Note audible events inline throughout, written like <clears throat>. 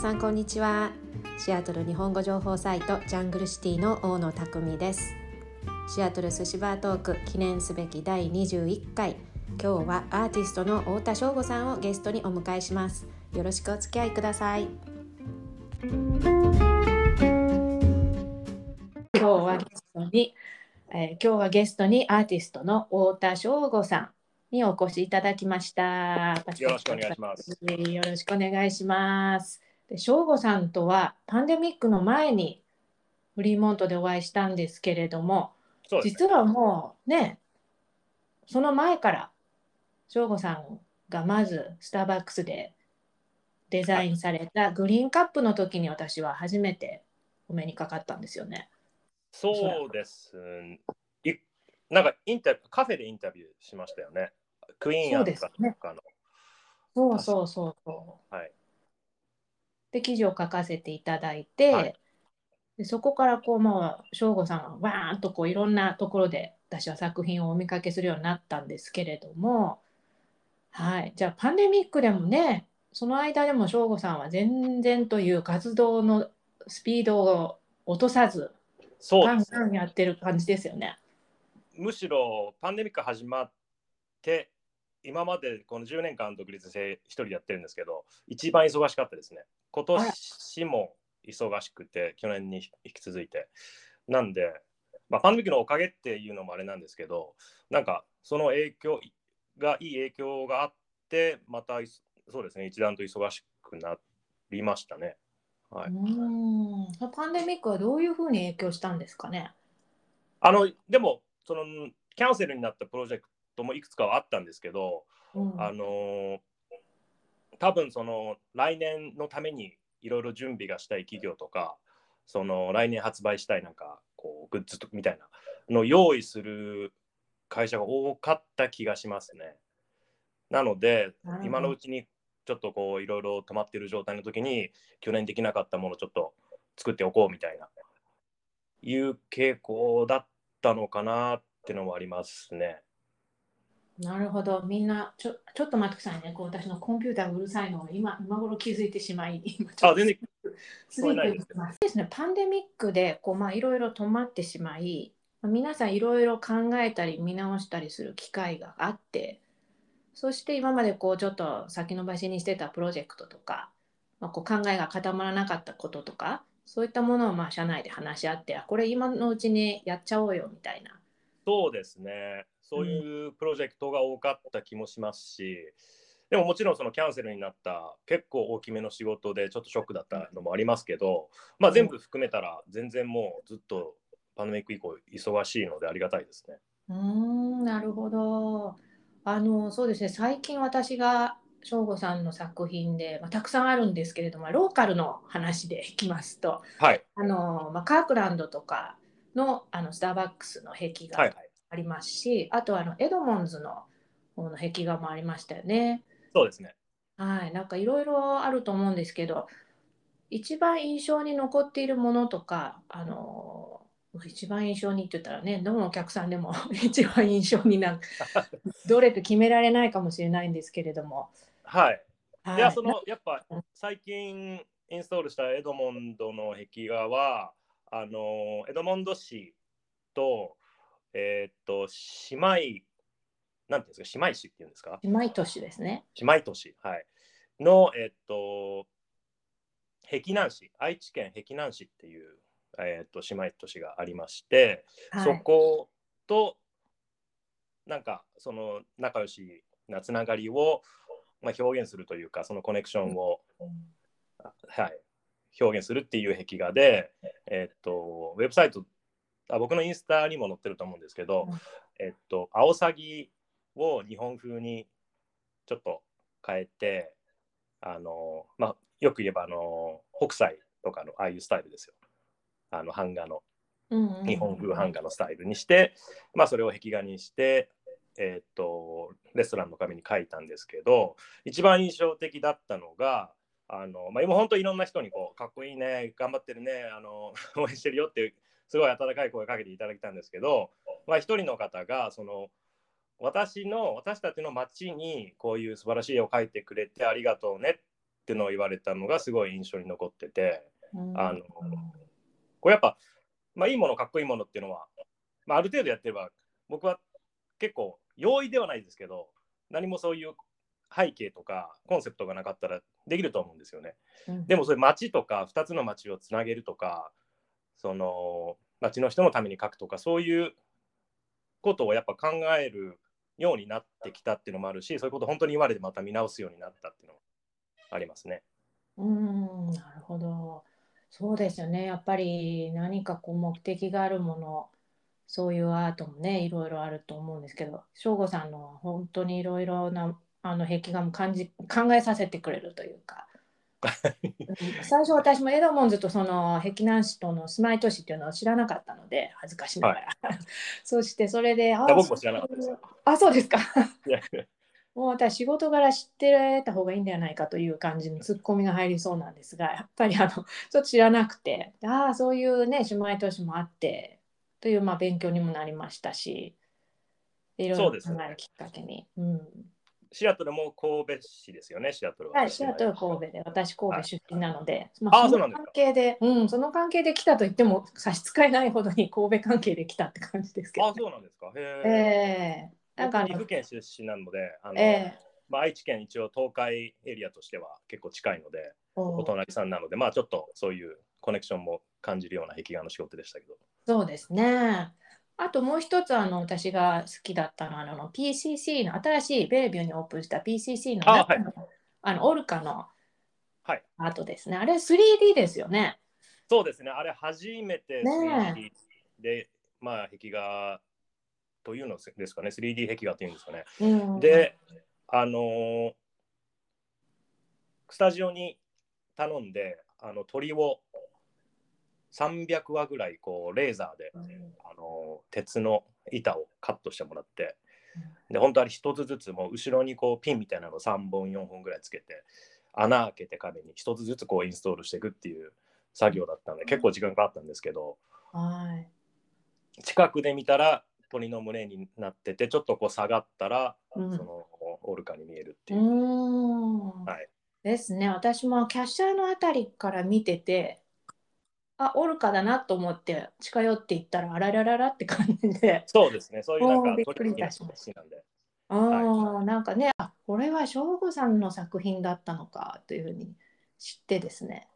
さんこんにちはシアトル日本語情報サイトジャングルシティの大野匠ですシアトル寿司バートーク記念すべき第21回今日はアーティストの太田翔吾さんをゲストにお迎えしますよろしくお付き合いください今日はゲストに、えー、今日はゲストにアーティストの太田翔吾さんにお越しいただきました。よろしくお願いします。よろしくお願いします。で、省吾さんとはパンデミックの前にフリーモントでお会いしたんですけれども、ね、実はもうね、その前から省吾さんがまずスターバックスでデザインされたグリーンカップの時に私は初めてお目にかかったんですよね。そうです。なんかインタカフェでインタビューしましたよね。クイーンアンカとかの。そうそうそうそう。はい。で、記事を書かせていただいて、はい、でそこからこう、もう、省吾さんがわーんとこういろんなところで私は作品をお見かけするようになったんですけれども、はい。じゃあ、パンデミックでもね、その間でも省吾さんは全然という活動のスピードを落とさず、そうガンガンやってる感じですよね。むしろパンデミック始まって今までこの10年間独立性一人でやってるんですけど、一番忙しかったですね。今年も忙しくて、去年に引き続いて。なんで、まあ、パンデミックのおかげっていうのもあれなんですけど、なんかその影響が、いい影響があって、またそうですね、一段と忙しくなりましたね。はい、うん。パンデミックはどういうふうに影響したんですかね？あのでもそのキャンセルになったプロジェクトもいくつかはあったんですけど、うん、あの多分その来年のためにいろいろ準備がしたい企業とかその来年発売したいなんかこうグッズとみたいなのを用意する会社が多かった気がしますね。なので、今のうちにちょっとこういろいろ止まってる状態の時に去年できなかったものをちょっと作っておこうみたいないう傾向だったのかなっていうのもありますね。なるほど。みんな、ちょちょっと待ってくださいね。こう私のコンピューターうるさいのを今今頃気づいてしまい、<laughs> あ、全然すですね。パンデミックでこうまあいろいろ止まってしまい、皆さんいろいろ考えたり見直したりする機会があって、そして今までこうちょっと先延ばしにしてたプロジェクトとか、まあ、こう考えが固まらなかったこととか、そういったものをまあ社内で話し合って、これ今のうちにやっちゃおうよみたいな。そうですね。そういうプロジェクトが多かった気もしますし、でももちろんそのキャンセルになった結構大きめの仕事でちょっとショックだったのもありますけど、まあ、全部含めたら全然もうずっとパンデミック以降忙しいのでありがたいですね。うんなるほど。あのそうですね最近私が省吾さんの作品で、まあ、たくさんあるんですけれどもローカルの話でいきますと、はいあのまあ、カークランドとかのあのスターバックスの壁画ありますし、はい、あとあのエドモンズのの壁画もありましたよね。そうですね。はい、なんかいろいろあると思うんですけど、一番印象に残っているものとか、あの一番印象にって言ったらね、どのお客さんでも <laughs> 一番印象になる、どれって決められないかもしれないんですけれども。はい。はい、いや、そのやっぱ最近インストールしたエドモンドの壁画は、あのエドモンド市とえー、っと、姉妹、なんていうんですか、姉妹市っていうんですか？姉妹都市ですね。姉妹都市、はい。の、えー、っと、碧南市、愛知県碧南市っていう、えー、っと姉妹都市がありまして、はい、そこと、なんか、その仲良しなつながりを、まあ、表現するというか、そのコネクションを、うん、はい、表現するっていう壁画で、えー、っと、ウェブサイトあ僕のインスタにも載ってると思うんですけど、うん、えっと、アオサギを日本風にちょっと変えて、あの、まあ、よく言えば、あの、北斎とかのああいうスタイルですよ。あの、版画の、日本風版画のスタイルにして、まあ、それを壁画にして、えっと、レストランの紙に書いたんですけど、一番印象的だったのが、あのまあ、今本当いろんな人にこうかっこいいね頑張ってるねあの <laughs> 応援してるよってすごい温かい声かけていただいたんですけど、まあ、一人の方がその私の私たちの町にこういう素晴らしい絵を描いてくれてありがとうねっってのを言われたのがすごい印象に残ってて、あのこれやっぱ、まあ、いいものかっこいいものっていうのは、まあ、ある程度やってれば僕は結構容易ではないですけど何もそういう背景とかコンセプトがなかったらできると思うんですよね。うん、でもそういう街とか2つの街をつなげるとかその町の人のために書くとかそういうことをやっぱ考えるようになってきたっていうのもあるしそういうことを本当に言われてまた見直すようになったっていうのもありますね。うんなるほどそうですよねやっぱり何かこう目的があるものそういうアートもねいろいろあると思うんですけど省吾さんのは本当にいろいろなあの壁画も感じ考えさせてくれるというか最初私もエドモンズとその壁南市との住まい都市っていうのを知らなかったので恥ずかしながら、はい、<laughs> そしてそれであ僕も知らなかったですあそうですか。もう私仕事柄知ってた方がいいんではないかという感じのツッコミが入りそうなんですがやっぱりあのちょっと知らなくて。ああそういうね姉妹都市もあってというまあ勉強にもなりましたしいろいろ考えるきっかけに。うんシアトルも神戸市ですよね、シアトルは。はい、シアトル神戸で、私神戸出身なので、はい、まあ、その関係で、うん、その関係で来たと言っても差し支えないほどに神戸関係で来たって感じですけど、ね、あ、そうなんですか。へえー。なんか岐阜県出身なので、あの、えー、まあ、愛知県一応東海エリアとしては結構近いので、お隣さんなので、まあちょっとそういうコネクションも感じるような壁画の仕事でしたけど。そうですね。あともう一つあの私が好きだったのはあの PCC の新しいベレビューにオープンした PCC のあ、はい、あのオルカのアートですね。あれ 3D ですよね。そうですね。あれ初めて 3D で、ね、まあ壁画というのですかね。3D 壁画というんですかね。うん、で、あのー、スタジオに頼んであの鳥を300話ぐらいこうレーザーで、うん、あの鉄の板をカットしてもらって、で本当あれ一つずつもう後ろにこうピンみたいなのを3本4本ぐらいつけて穴開けて壁に一つずつこうインストールしていくっていう作業だったので、結構時間かかったんですけど、はい、近くで見たら鳥の群れになっててちょっとこう下がったら、うん、そのオルカに見えるっていう。うはい、ですね。私もキャッシャーのあたりから見ててあオルカだなと思って近寄っていったらあららららって感じで。そうですね。そういうなんかびっくりいたしました。ああ、はい、なんかねあこれは省吾さんの作品だったのかというふうに知ってですね。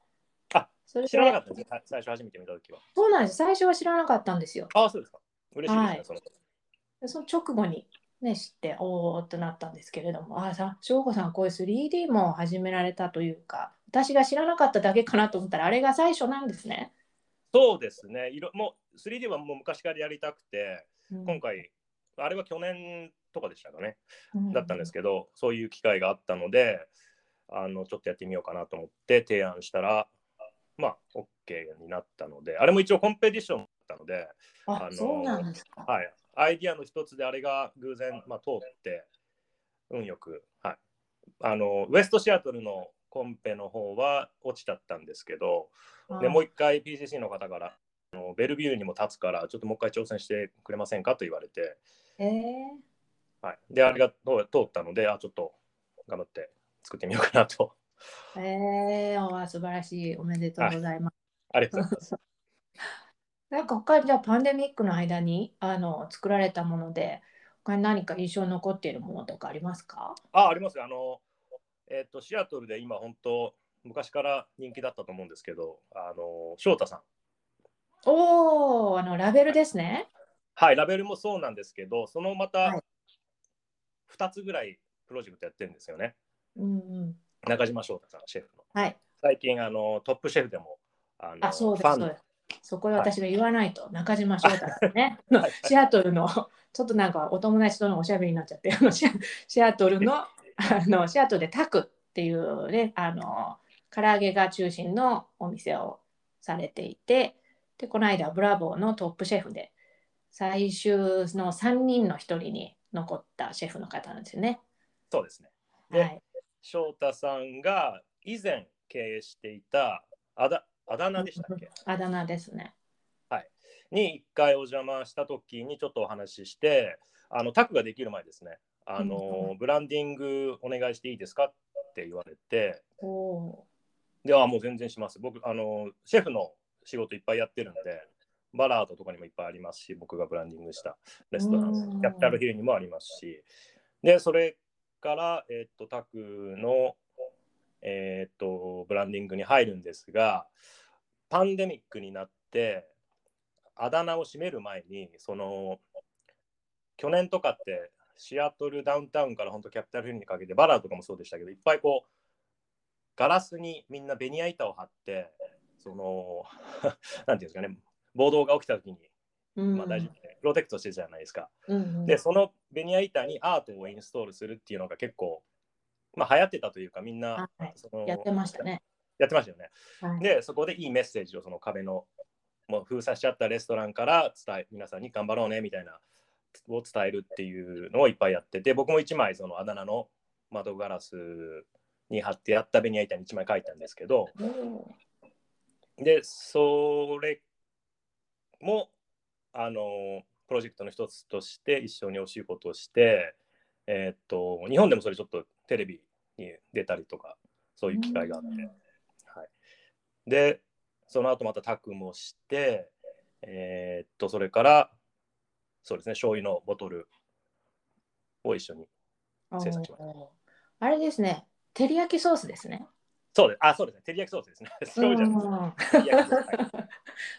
あそれ知らなかったです最初初めて見た時は。そうなんです。最初は知らなかったんですよ。あそうですか。嬉しいですね、はい、そのその直後にね、知っておおってなったんですけれどもああさ省吾さんこういう 3D も始められたというか私が知らなかっただけかなと思ったら、あれが最初なんですね。そうですね。いろもう 3D はもう昔からやりたくて、うん、今回、あれは去年とかでしたかね、うん、だったんですけど、そういう機会があったので、あのちょっとやってみようかなと思って提案したら、まあ、OK になったので、あれも一応コンペティションだったので、あそうなんですか。はい。アイディアの一つであれが偶然、まあ、通って、運よく、はい。あの、ウエストシアトルのコンペの方は落ちちゃったんですけど、でもう一回 PCC の方からあのベルビューにも立つからちょっともう一回挑戦してくれませんかと言われて、えーはい、であれが通ったのであちょっと頑張って作ってみようかなと。えー、素晴らしいおめでとうございます。はい、ありがとうございます。<laughs> なんか他にじゃあパンデミックの間にあの作られたもので他に何か印象に残っているものとかありますか？あありますあのえっ、と、シアトルで今、本当、昔から人気だったと思うんですけど、あの翔太さん。おお、あのラベルですね。はい、ラベルもそうなんですけど、そのまた2つぐらいプロジェクトやってるんですよね。うんうん、中島翔太さん、シェフの。はい、最近あの、トップシェフでもあのあそうですそこで私が言わないと、はい、中島翔太さんね、シアトルの、ちょっとなんかお友達とのおしゃべりになっちゃって、シアトルのあのシアトルでタクっていうねあの唐揚げが中心のお店をされていてでこの間ブラボーのトップシェフで最終の3人の1人に残ったシェフの方なんですよね。そうですね。で、はい、翔太さんが以前経営していたあだあだ名でしたっけ？あだ名ですね。はい。に1回お邪魔した時にちょっとお話ししてあのタクができる前ですね。あの、ブランディングお願いしていいですかっって言われて、ではもう全然します。僕、あの、シェフの仕事いっぱいやってるんで、バラードとかにもいっぱいありますし、僕がブランディングしたレストラン、キャピタルヒルにもありますし、で、それから、えっ、と、タクの、えっ、と、ブランディングに入るんですが、パンデミックになって、あだ名を閉める前に、その、去年とかってシアトルダウンタウンから本当キャピタルヒルにかけてバラーとかもそうでしたけどいっぱいこうガラスにみんなベニヤ板を張ってその <laughs> なんていうんですかね暴動が起きた時に、まあ、大丈夫でプロテクトしてるじゃないですか、うんうん、でそのベニヤ板にアートをインストールするっていうのが結構、まあ、流行ってたというかみんな、はい、そのやってましたね。やってましたよね、はい、でそこでいいメッセージをその壁のもう封鎖しちゃったレストランから伝え皆さんに頑張ろうねみたいなを伝えるっていうのをいっぱいやってて僕も1枚そのあだ名の窓ガラスに貼ってやったベニヤ板に1枚書いたんですけど、でそれもあのプロジェクトの一つとして一緒にお仕事をして、えー、っと日本でもそれちょっとテレビに出たりとかそういう機会があって、はい、でその後またタクもして、えー、っとそれからそうですね、醤油のボトルを一緒に制作しました。あれですね、照り焼きソースですね。そうです。あ、そうですね。照り焼きソースですね。<laughs> そうじゃない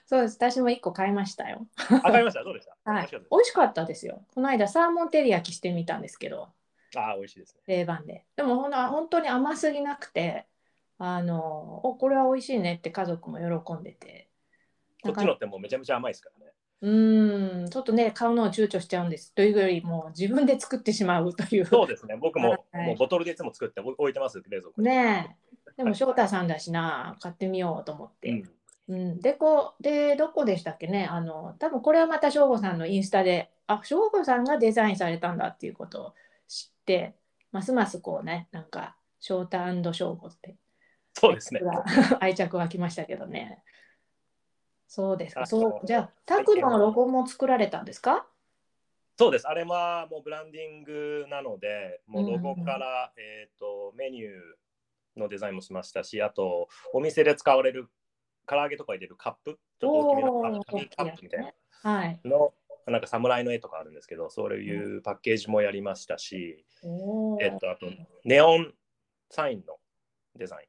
そうです。私も一個買いましたよ。あ、買いました。どうでした？はい。美味しかったですよ。この間サーモン照り焼きしてみたんですけど。あ、美味しいですね。定番で。でもほん本当に甘すぎなくて、あの、お、これは美味しいねって家族も喜んでて。こっちのってもうめちゃめちゃ甘いですからね。うん、ちょっとね、買うのを躊躇しちゃうんです。というよりも、自分で作ってしまうという。そうですね、僕も、はい、もうボトルでいつも作って置いてます、冷蔵庫ねでも、翔太さんだしな、買ってみようと思って。うん、うん、でこでどこでしたっけね？あの多分これはまた省吾さんのインスタであ省吾さんがデザインされたんだっていうことをますますこうねなんか翔太省吾って。そうですね。<laughs> 愛着湧きましたけどね。そうですか。そうじゃあ、タクのロゴも作られたんですか？そうです。あれはもうブランディングなので、もうロゴから、うん、えっ、ー、と、メニューのデザインもしましたし、あと、お店で使われる唐揚げとか入れるカップ、ちょっと大きめのカップみたいな、はい、の、なんか侍の絵とかあるんですけど、そういうパッケージもやりましたし、うん、えっ、と、あと、ネオンサインのデザイン。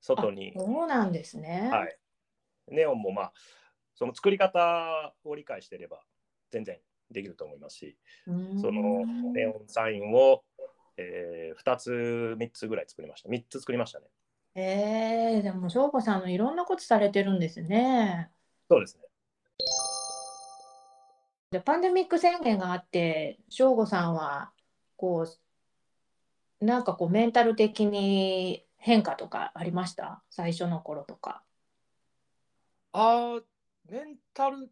外に。そうなんですね。はい。ネオンもまあその作り方を理解していれば全然できると思いますしそのネオンサインを、えー、2つ3つぐらい作りました3つ作りましたねえー、でも翔子さんのいろんなことされてるんですねそうですねでパンデミック宣言があって翔吾さんはこうなんかこうメンタル的に変化とかありました？最初の頃とか。あメンタル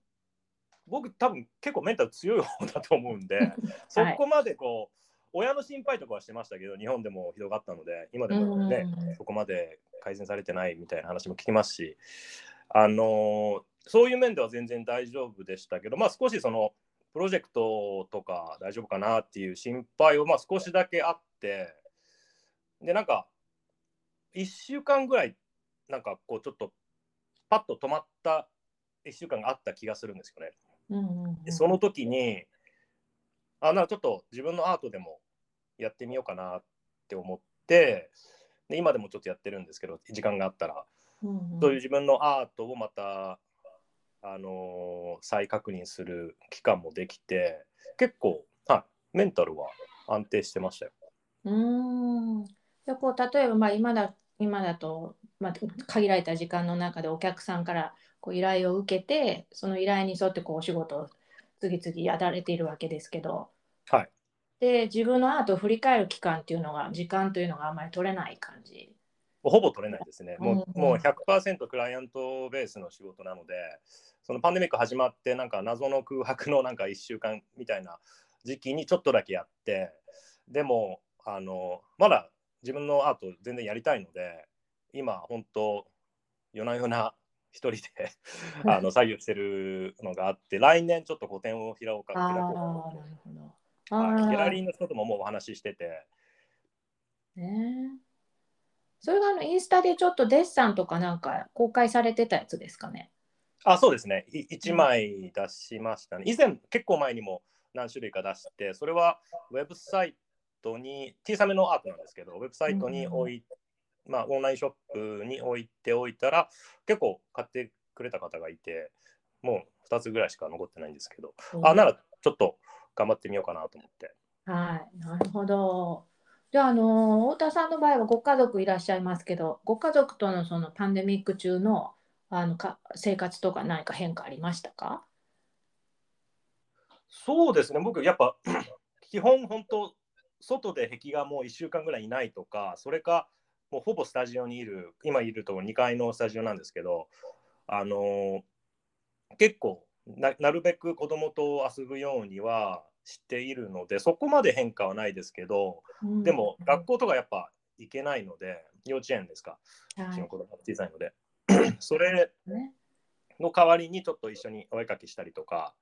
僕多分結構メンタル強い方だと思うんで、<laughs> はい、そこまでこう親の心配とかはしてましたけど日本でもひどかったので今でもねそこまで改善されてないみたいな話も聞きますしあのそういう面では全然大丈夫でしたけどまあ少しそのプロジェクトとか大丈夫かなっていう心配はまあ少しだけあってでなんか1週間ぐらいなんかこうちょっとパッと止まった1週間があった気がするんですよね。うんうんうん、でその時にあなんかちょっと自分のアートでもやってみようかなって思ってで今でもちょっとやってるんですけど時間があったら、うんうん、そういう自分のアートをまた、あのー、再確認する期間もできて結構、はい、メンタルは安定してましたよ。うん。でこう例えばまあ今だ今だとまあ、限られた時間の中でお客さんからこう依頼を受けてその依頼に沿ってこうお仕事を次々やられているわけですけど、はい、で自分のアートを振り返る期間っていうのが時間というのがあんまり取れない感じほぼ取れないですね。もう,、もう100%クライアントベースの仕事なので、そのパンデミック始まって、なんか謎の空白のなんか1週間みたいな時期にちょっとだけやって、でも、あのまだ自分のアート全然やりたいので、今本当夜な夜な一人であの作業してるのがあって来年ちょっと個展を開こうか開こうかなギャラリーの人とももうお話ししてて、ね、それがあのインスタでちょっとデッサンとかなんか公開されてたやつですかね？あ、そうですね。1枚出しましたね。以前、結構前にも何種類か出して、それはウェブサイトに、小さめのアートなんですけど、ウェブサイトに置い、うん、まあ、オンラインショップに置いておいたら、結構買ってくれた方がいて、もう2つぐらいしか残ってないんですけど、うん、あ、ならちょっと頑張ってみようかなと思って。はい、なるほど。じゃあ、あの太田さんの場合はご家族いらっしゃいますけど、ご家族とのそのパンデミック中のあのか生活とか何か変化ありましたか？そうですね、僕、やっぱ基本、本当、外で壁がもう1週間ぐらいいないとか、それか、もうほぼスタジオにいる、今いるところ2階のスタジオなんですけど、あの、結構な、なるべく子供と遊ぶようにはしているので、そこまで変化はないですけど、うん、でも学校とかやっぱ行けないので、幼稚園ですか、うちの子供小さいので。<clears throat> それの代わりにちょっと一緒にお絵かきしたりとか、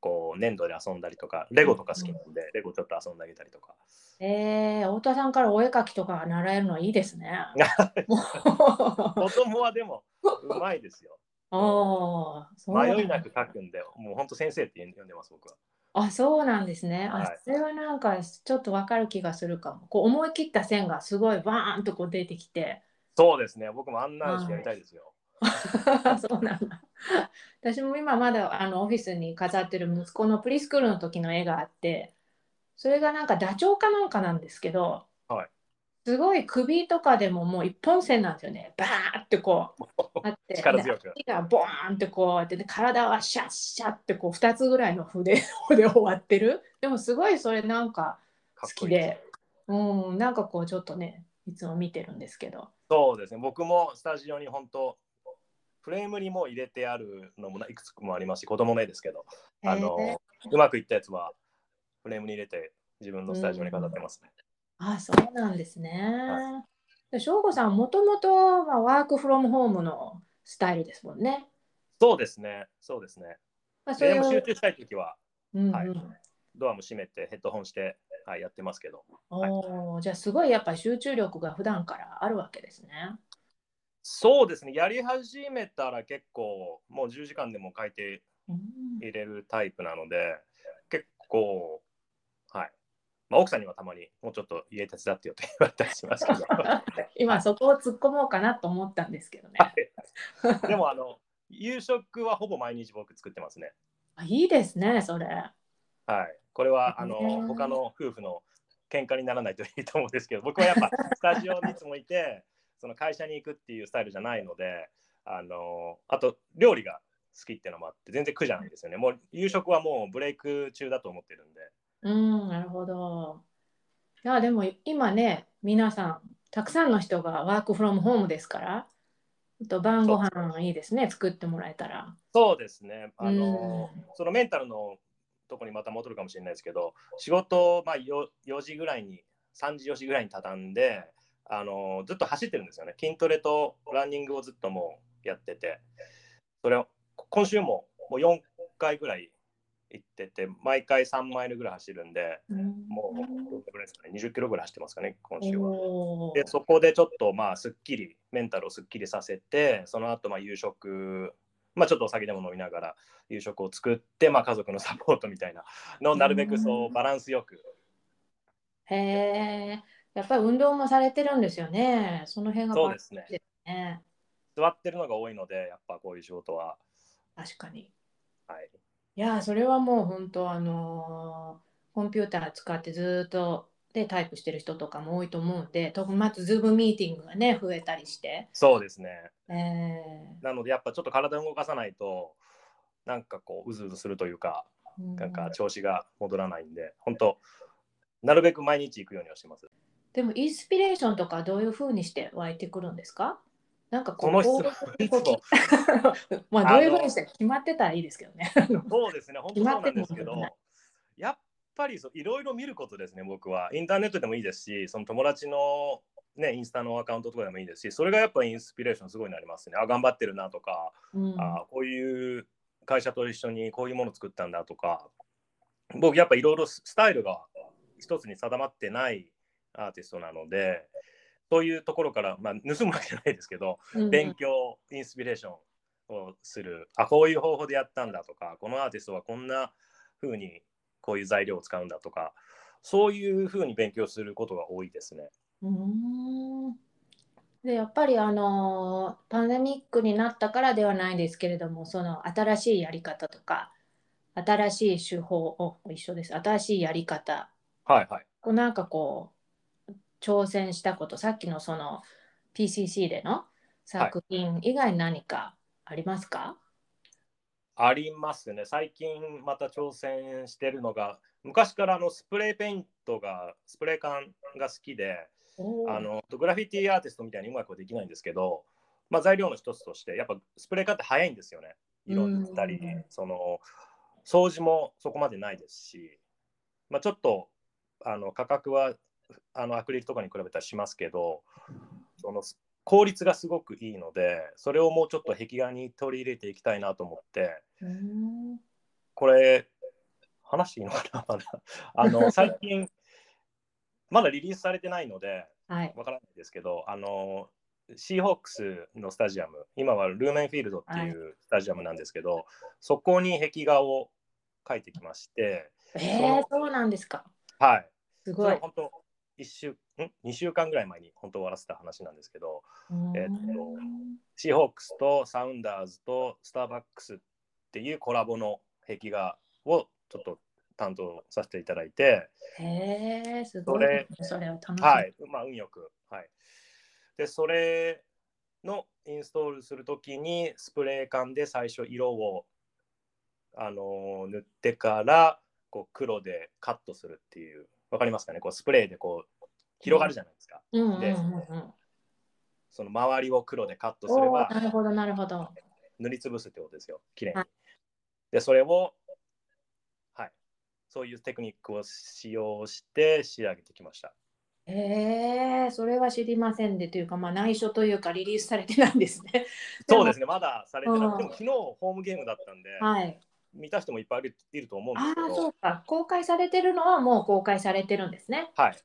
こう粘土で遊んだりとか、レゴとか好きなんで、レゴちょっと遊んであげたりとか。えー、太田さんからお絵かきとか習えるのはいいですね。<laughs> <laughs> 子供はでもうまいですよ。あ迷いなく書くんで、もう本当先生って呼んでます、僕は。あ、そうなんですね。あ、はい、それはなんかちょっとわかる気がするかも。こう思い切った線がすごいバーンとこう出てきて。そうですね。僕もあんなやりたいですよ。<laughs> そうなんだ。私も今まだあのオフィスに飾ってる息子のプリスクールの時の絵があって、それがなんかダチョウかなんかなんですけど、はい、すごい首とかでももう一本線なんですよね。バーってこうあって、力強く。がボーンってこうやって、体はシャッシャッってこう2つぐらいの筆で終わってる。でもすごいそれなんか好きで、いいうん、なんかこうちょっとね、いつも見てるんですけど。そうですね、僕もスタジオに本当、フレームにも入れてあるのもいくつもありますし、子供の絵ですけど、あのうまくいったやつはフレームに入れて自分のスタジオに飾ってますね。うん、あそうなんですね。省吾さん、もともとワークフロムホームのスタイルですもんね。そうですね、そうですね。まあ、それでも集中したいときは、うんうん、はい、ドアも閉めてヘッドホンして、はい、やってますけど。おはい、じゃあすごいやっぱり集中力が普段からあるわけですね。そうですね、やり始めたら結構もう10時間でも書いて入れるタイプなので、うん、結構、はい。まあ、奥さんにはたまにもうちょっと家手伝ってよと言われたりしますけど。<laughs> 今そこを突っ込もうかなと思ったんですけどね。でもあの夕食はほぼ毎日僕作ってますね。あいいですね、それ。はい。これはあの他の夫婦の喧嘩にならないといいと思うんですけど、僕はやっぱスタジオにいつもいて、その会社に行くっていうスタイルじゃないので、あのあと料理が好きっていうのもあって、全然苦じゃないですよね。もう夕食はもうブレイク中だと思ってるんで。うん、なるほど。いや、でも今ね、皆さん、たくさんの人がワークフロムホームですから、と晩ご飯いいですね、作ってもらえたら。そうですね。あの、うん、そのメンタルのとこにまた戻るかもしれないですけど、仕事、まあ、4, 4時ぐらいに、3時、4時ぐらいに畳んで、あのずっと走ってるんですよね。筋トレとランニングをずっともうやってて、それを今週ももう4回ぐらい行ってて、毎回3マイルぐらい走るんで、うん、もうどれぐらいですかね、20キロぐらい走ってますかね、今週は。で、そこでちょっとまあ、すっきり、メンタルをすっきりさせて、その後まあ夕食、まあ、ちょっとお酒でも飲みながら夕食を作って、まあ、家族のサポートみたいなのをなるべくそうバランスよく。へえ、やっぱり運動もされてるんですよね。その辺が、そうですね。座ってるのが多いので、やっぱこういう仕事は。確かに。はい。いやそれはもう本当あのー、コンピューター使ってずっとでタイプしてる人とかも多いと思うんで、特にまずズームミーティングがね、増えたりして。そうですね。えー、なので、やっぱちょっと体を動かさないと、なんかこう、うずうずするというか、なんか調子が戻らないんで、本当、なるべく毎日行くようにはしてます。でも、インスピレーションとか、どういうふうにして湧いてくるんですか？なんかこの質問 <laughs> まあどういうふうにして決まってたらいいですけどね。<laughs> そうですね、本当そうなんですけど、やっぱりいろいろ見ることですね、僕は。インターネットでもいいですし、その友達の、ね、インスタのアカウントとかでもいいですし、それがやっぱインスピレーションすごいなりますね。あ、頑張ってるなとか、うん、あこういう会社と一緒にこういうもの作ったんだとか、僕やっぱいろいろスタイルが一つに定まってないアーティストなので、そういうところから、まあ、盗むわけじゃないですけど、うん、勉強インスピレーションをする。あこういう方法でやったんだとかこのアーティストはこんな風にこういう材料を使うんだとかそういう風に勉強することが多いですね。うん。でやっぱりあのパンデミックになったからではないですけれどもその新しいやり方とか新しい手法を一緒です。新しいやり方。はいはい。こうなんかこう挑戦したことさっきのその PCC での作品以外に何かありますか、はい、ありますね。最近また挑戦してるのが昔からあのスプレーペイントがスプレー缶が好きであのグラフィティアーティストみたいにうまくはできないんですけど、まあ、材料の一つとしてやっぱスプレー缶って早いんですよね。色塗ったり、その掃除もそこまでないですし、まあ、ちょっとあの価格はあのアクリルとかに比べたらしますけどその効率がすごくいいのでそれをもうちょっと壁画に取り入れていきたいなと思って。これ話していいのかな？<laughs> あの <laughs> 最近まだリリースされてないのでわからないですけど、あのシーホークスのスタジアム今はルーメンフィールドっていうスタジアムなんですけど、はい、そこに壁画を描いてきましてえー、そうなんですか。はい。すごい。本当1週ん？2週間ぐらい前に本当終わらせた話なんですけど、えっと、シーホークスとサウンダーズとスターバックスっていうコラボの壁画をちょっと担当させていただいてへえすごい、ね、それを楽しはいまあ運よくはい。でそれのインストールするときにスプレー缶で最初色をあの塗ってからこう黒でカットするっていうわかりますかね？こうスプレーでこう広がるじゃないですか。でその周りを黒でカットすればなるほどなるほど塗りつぶすってことですよきれいに。でそれをはいそういうテクニックを使用して仕上げてきました。えー、それは知りませんでというか、まあ、内緒というかリリースされてないんですね。そうですね、まだされてない。でも昨日ホームゲームだったんで、はい、見た人もいっぱいいると思うんですけど。ああ、そうか。公開されてるのはもう公開されてるんですね。はい。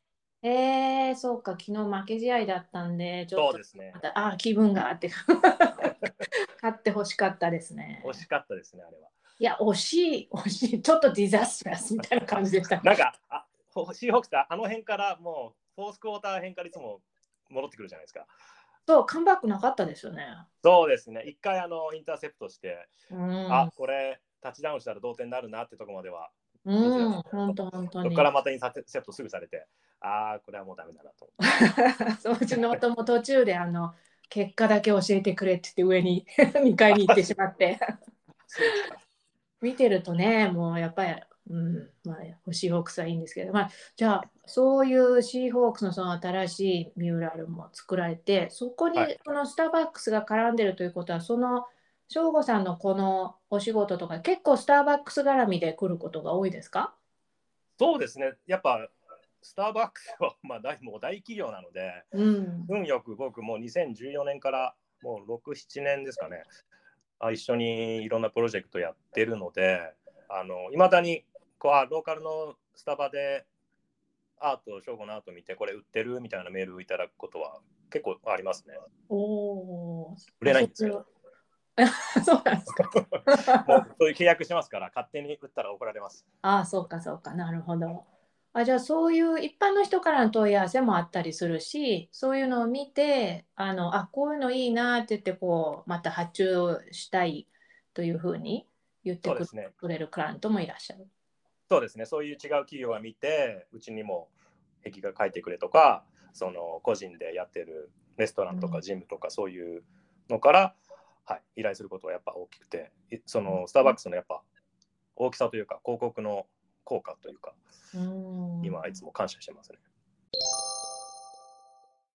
えー、そうか。昨日負け試合だったんで、ちょっとそうですね。ああ、気分があって <laughs> 勝ってほしかったですね。惜しかったですね、あれは。いや、惜しい、惜しい。ちょっとディザストラスみたいな感じでした。なんか、あシーホークスあの辺からもう、フォースクォーター辺からいつも戻ってくるじゃないですか。そう、カムバックなかったですよね。そうですね。一回あのインターセプトして、あこれタッチダウンしたら同点になるなってとこまでは。うん、本当本当に。そこからまたインセプトすぐされて、ああ、これはもうダメだなと。<laughs> そう、うちの夫も途中であの結果だけ教えてくれって言って上に <laughs> 2階に行ってしまって。見てるとね、もうやっぱり、うん、まあ、シーホークスはいいんですけど、まあ、じゃあ、そういうシーホークスのその新しいミューラルも作られて、そこにこのスターバックスが絡んでるということは、その省吾さんのこのお仕事とか結構スターバックス絡みで来ることが多いですか？そうですね。やっぱスターバックスはまあ大もう大企業なので、うん、運よく僕もう2014年からもう67年ですかね。あ一緒にいろんなプロジェクトやってるのでいまだにこうあローカルのスタバでアート、省吾のアート見て、これ売ってるみたいなメールをいただくことは結構ありますね。お売れないんですよ。<laughs> そうなんですか。<laughs> もうそういう契約しますから、勝手に売ったら怒られます。ああ、そうか、そうか、なるほど。あじゃあそういう一般の人からの問い合わせもあったりするしそういうのを見てあのあこういうのいいなって言ってこうまた発注したいというふうに言ってくれるクライアントもいらっしゃる。そうですねそういう違う企業が見てうちにも壁画描いてくれとかその個人でやってるレストランとかジムとかそういうのから、はい、依頼することはやっぱ大きくてそのスターバックスのやっぱ大きさというか広告の効果というか今はいつも感謝してますね。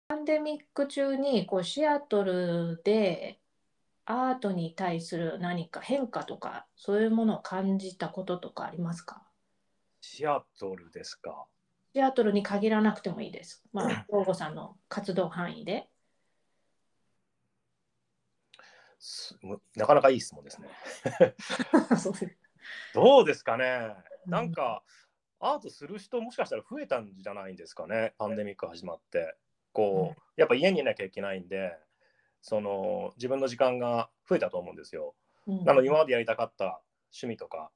パンデミック中にこうシアトルでアートに対する何か変化とかそういうものを感じたこととかありますか？シアトルですか。シアトルに限らなくてもいいです。まあ、<laughs> 大吾さんの活動範囲で。なかなかいい質問ですね。<laughs> どうですかね。なんか、アートする人もしかしたら増えたんじゃないんですかね。パンデミック始まって。こう、やっぱ家にいなきゃいけないんでその自分の時間が増えたと思うんですよ。なので今までやりたかった趣味とか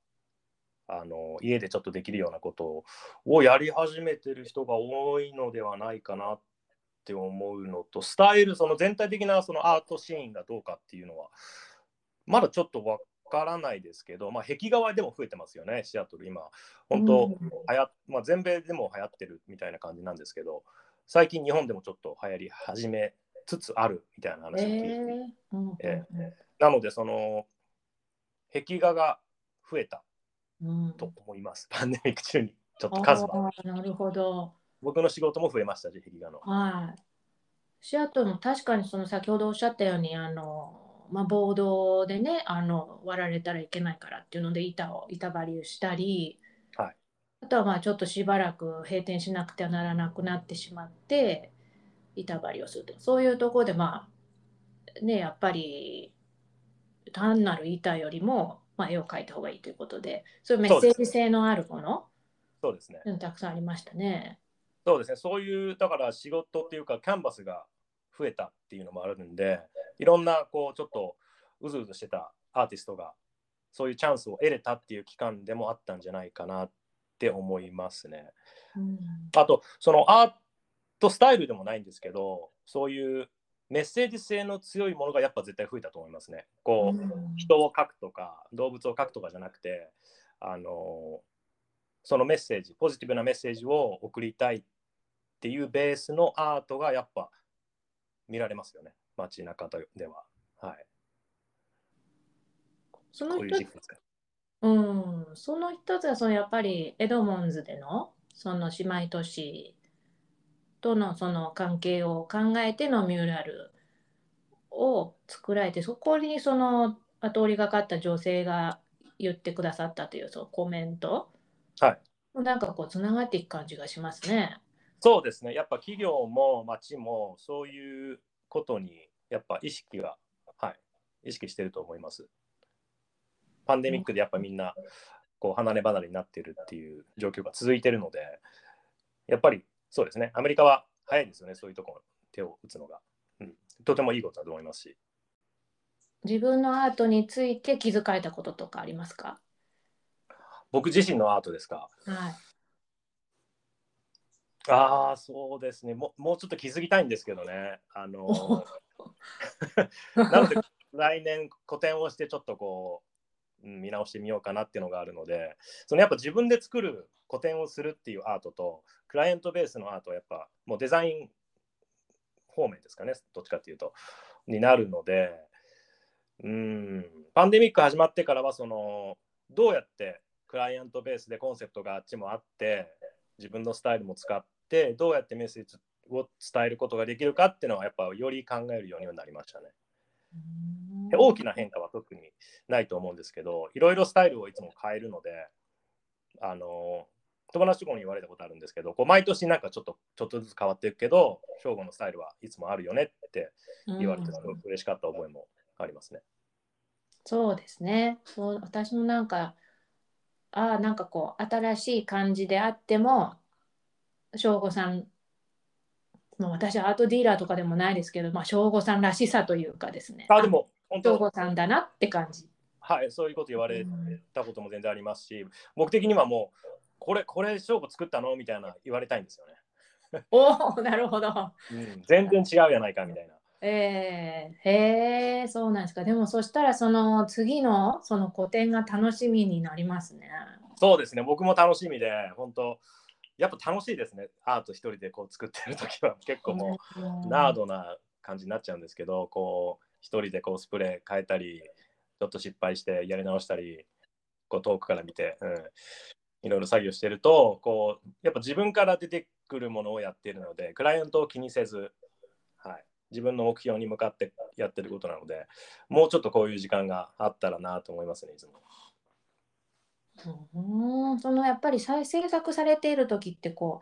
あの家でちょっとできるようなことをやり始めてる人が多いのではないかなって思うのとスタイルその全体的なそのアートシーンがどうかっていうのはまだちょっとわからないですけど、まあ、壁側でも増えてますよねシアトル。今本当、うん。やまあ、全米でも流行ってるみたいな感じなんですけど最近日本でもちょっと流行り始めつつあるみたいな話を聞いて、えー、なのでその壁画が増えたと思います、うん、パンデミック中に。ちょっと数は。なるほど。僕の仕事も増えましたし、壁画の。はい。シアトルも確かにその先ほどおっしゃったように、あの、まあ、ボードでね、あの割られたらいけないからっていうので板を板張りをしたり、はい、あとはまあちょっとしばらく閉店しなくてはならなくなってしまって板張りをするとそういうところでまあねやっぱり単なる板よりもまあ、絵を描いた方がいいということで、そういうメッセージ性のあるものそうですね。たくさんありましたね。そうですね。そういう、だから仕事っていうか、キャンバスが増えたっていうのもあるんで、いろんな、こう、ちょっとうずうずしてたアーティストが、そういうチャンスを得れたっていう期間でもあったんじゃないかなって思いますね。うん、あと、そのアートスタイルでもないんですけど、そういうメッセージ性の強いものがやっぱ絶対増えたと思いますね。こう、うん、人を描くとか動物を描くとかじゃなくてあのそのメッセージポジティブなメッセージを送りたいっていうベースのアートがやっぱ見られますよね。街中では。はい、その一つうん、その一つはそのやっぱりエドモンズでのその姉妹都市とのその関係を考えてのミューラルを作られてそこにその通りがかった女性が言ってくださったというそのコメント、はい、なんかこうつながっていく感じがしますね。そうですねやっぱ企業も町もそういうことにやっぱ意識が、はい、意識してると思います。パンデミックでやっぱみんなこう離れ離れになってるっていう状況が続いてるのでやっぱりそうですね。アメリカは早いですよね、そういうところ手を打つのが、うん。とてもいいことだと思いますし。自分のアートについて気づかれたこととかありますか？僕自身のアートですか？はい。ああ、そうですねも。もうちょっと気づきたいんですけどね。あの <laughs> なので、来年個展をしてちょっとこう、見直してみようかなっていうのがあるので、そのやっぱ自分で作る個展をするっていうアートとクライアントベースのアートはやっぱもうデザイン方面ですかねどっちかっていうとになるのでうんパンデミック始まってからはそのどうやってクライアントベースでコンセプトがあっちもあって自分のスタイルも使ってどうやってメッセージを伝えることができるかっていうのはやっぱより考えるようになりましたね。大きな変化は特にないと思うんですけどいろいろスタイルをいつも変えるのであの友達とかに言われたことあるんですけどこう毎年なんかちょっとちょっとずつ変わっていくけど省吾のスタイルはいつもあるよねって言われてすごく嬉しかった覚えもありますね。そうですねそう私もなんかああなんかこう新しい感じであっても省吾さんもう私はアートディーラーとかでもないですけど、まあ、省吾さんらしさというかですね。あでも省吾さんだなって感じ。はい、そういうこと言われたことも全然ありますし、僕的にはもうこれ、これ、勝負作ったの？みたいな言われたいんですよね。<laughs> おお、なるほど、うん。全然違うやないかみたいな。えー、へえ、そうなんですか。でもそしたらその次のその個展が楽しみになりますね。そうですね。僕も楽しみで、本当やっぱ楽しいですね。アート一人でこう作ってる時は <laughs> 結構もうナードな感じになっちゃうんですけど、こう一人でこうスプレー変えたり、ちょっと失敗してやり直したり、こう遠くから見て、うん、いろいろ作業してるとこうやっぱ自分から出てくるものをやっているのでクライアントを気にせず、はい、自分の目標に向かってやってることなのでもうちょっとこういう時間があったらなと思いますねいつも。うんそのやっぱり再制作されている時ってこ